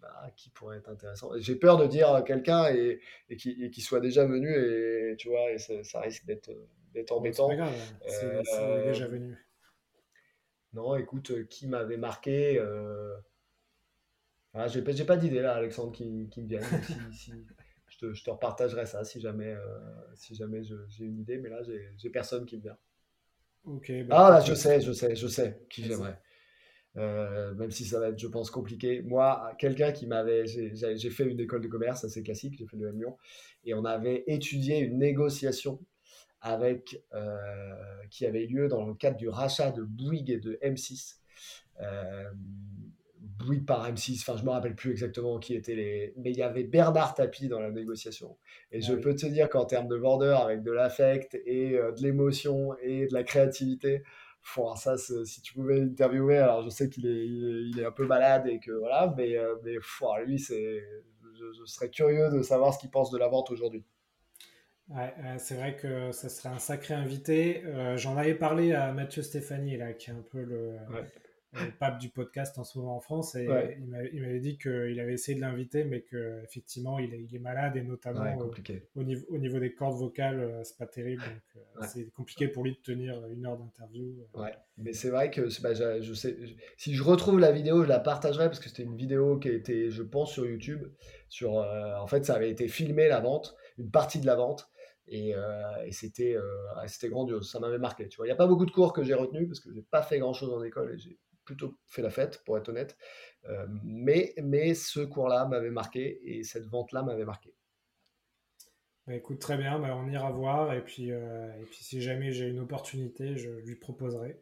bah, qui pourrait être intéressant. J'ai peur de dire quelqu'un et, et qui, soit déjà venu et tu vois, et ça, risque d'être embêtant. C'est grave, c'est déjà venu. Non, écoute, euh, qui m'avait marqué euh... ah, J'ai pas, pas d'idée là, Alexandre, qui, qui me vient. si, je, te, je, te, repartagerai ça si jamais, euh, si jamais j'ai une idée, mais là, j'ai personne qui me vient. Ok. Bah, ah, là, je sais, je sais, je sais qui j'aimerais. Euh, même si ça va être, je pense, compliqué. Moi, quelqu'un qui m'avait, j'ai fait une école de commerce assez classique, j'ai fait le Lyon, et on avait étudié une négociation avec euh, qui avait lieu dans le cadre du rachat de Bouygues et de M6. Euh, Bouygues par M6, enfin je me rappelle plus exactement qui étaient les, mais il y avait Bernard Tapie dans la négociation. Et je ah peux te dire qu'en termes de vendeur, avec de l'affect et de l'émotion et de la créativité, ça, si tu pouvais l'interviewer, alors je sais qu'il est, il est, un peu malade et que voilà, mais, euh, mais lui, c'est, je, serais curieux de savoir ce qu'il pense de la vente aujourd'hui. Ouais, c'est vrai que ça serait un sacré invité. Euh, j'en avais parlé à Mathieu Stéphanie, là, qui est un peu le, le pape du podcast en ce moment en France. Et il m'avait dit qu'il avait essayé de l'inviter, mais qu'effectivement, il est, il est malade et notamment euh, au, niveau, au niveau des cordes vocales, euh, c'est pas terrible. Donc, euh, c'est compliqué pour lui de tenir une heure d'interview. Ouais, mais c'est vrai que bah, je sais, si je retrouve la vidéo, je la partagerai parce que c'était une vidéo qui a été, je pense, sur YouTube. Sur, en fait, ça avait été filmé la vente, une partie de la vente. Et, et c'était c'était grandiose, ça m'avait marqué. Tu vois, il n'y a pas beaucoup de cours que j'ai retenus parce que j'ai pas fait grand chose en école et j'ai plutôt fait la fête, pour être honnête. Euh, mais, mais ce cours-là m'avait marqué et cette vente-là m'avait marqué. Bah, écoute, très bien, bah, on ira voir. Et puis, euh, et puis si jamais j'ai une opportunité, je lui proposerai.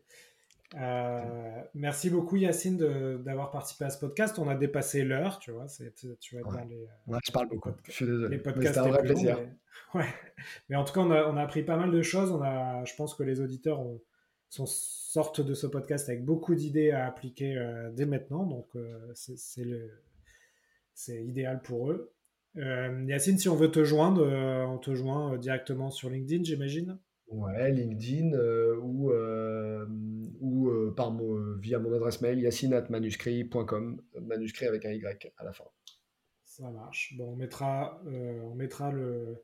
Euh, merci beaucoup Yacine d'avoir participé à ce podcast. On a dépassé l'heure, tu vois. Tu vas dans les. je parle beaucoup. Je suis désolé. Les podcasts. Un vrai plaisir. Mais... Ouais. Mais en tout cas, on a, on a, appris pas mal de choses. On a, je pense que les auditeurs ont, sortent de ce podcast avec beaucoup d'idées à appliquer dès maintenant. Donc, c'est idéal pour eux. Yacine, si on veut te joindre, on te joint directement sur LinkedIn, j'imagine Ouais, LinkedIn ou, ou par via mon adresse mail yacinatmanuscrit.com, manuscrit avec un Y à la fin. Ça marche. Bon, on mettra, on mettra le,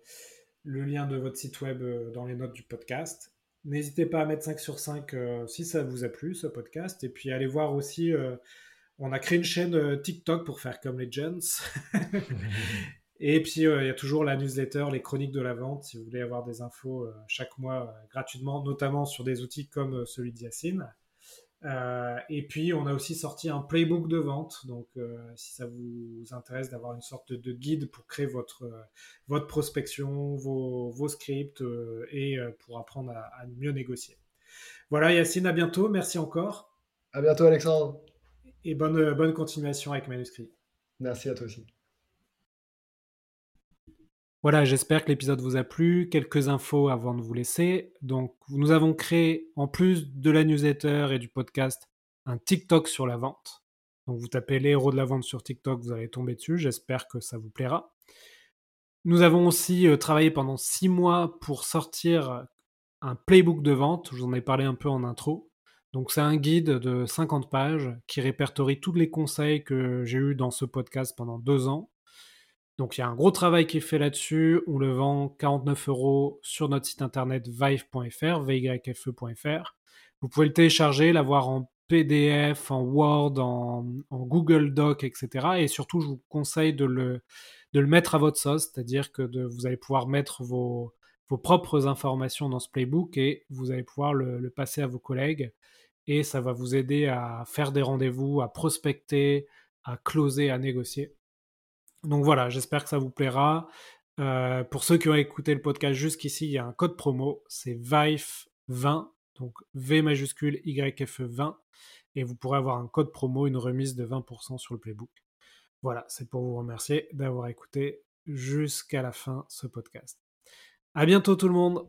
le lien de votre site web euh, dans les notes du podcast. N'hésitez pas à mettre 5 sur 5 euh, si ça vous a plu, ce podcast. Et puis allez voir aussi, euh, on a créé une chaîne TikTok pour faire comme les gens. Et puis, il y a toujours la newsletter, les chroniques de la vente, si vous voulez avoir des infos chaque mois gratuitement, notamment sur des outils comme celui de euh, et puis, on a aussi sorti un playbook de vente. Donc, euh, si ça vous intéresse d'avoir une sorte de guide pour créer votre, euh, votre prospection, vos, vos scripts et pour apprendre à, à, mieux négocier. Voilà, Yacine, à bientôt. Merci encore. À bientôt, Alexandre. Et bonne, bonne continuation avec Manuscrit. Merci à toi aussi. Voilà, j'espère que l'épisode vous a plu. Quelques infos avant de vous laisser. Donc, nous avons créé, en plus de la newsletter et du podcast, un TikTok sur la vente. Donc, vous tapez les héros de la vente sur TikTok, vous allez tomber dessus. J'espère que ça vous plaira. Nous avons aussi euh, travaillé pendant six mois pour sortir un playbook de vente. Je vous en ai parlé un peu en intro. Donc, c'est un guide de 50 pages qui répertorie tous les conseils que j'ai eus dans ce podcast pendant deux ans donc il y a un gros travail qui est fait là-dessus. On le vend 49 euros sur notre site internet vive.fr, vyfe.fr. Vous pouvez le télécharger, l'avoir en PDF, en Word, en, Google Doc, etc. Et surtout, je vous conseille de le, mettre à votre sauce, c'est-à-dire que vous allez pouvoir mettre vos, propres informations dans ce playbook et vous allez pouvoir le passer à vos collègues. Et ça va vous aider à faire des rendez-vous, à prospecter, à closer, à négocier. Donc voilà, j'espère que ça vous plaira. Euh, pour ceux qui ont écouté le podcast jusqu'ici, il y a un code promo, c'est VIFE20, donc V majuscule YFE 20, et vous pourrez avoir un code promo, une remise de 20% sur le playbook. Voilà, c'est pour vous remercier d'avoir écouté jusqu'à la fin ce podcast. À bientôt tout le monde!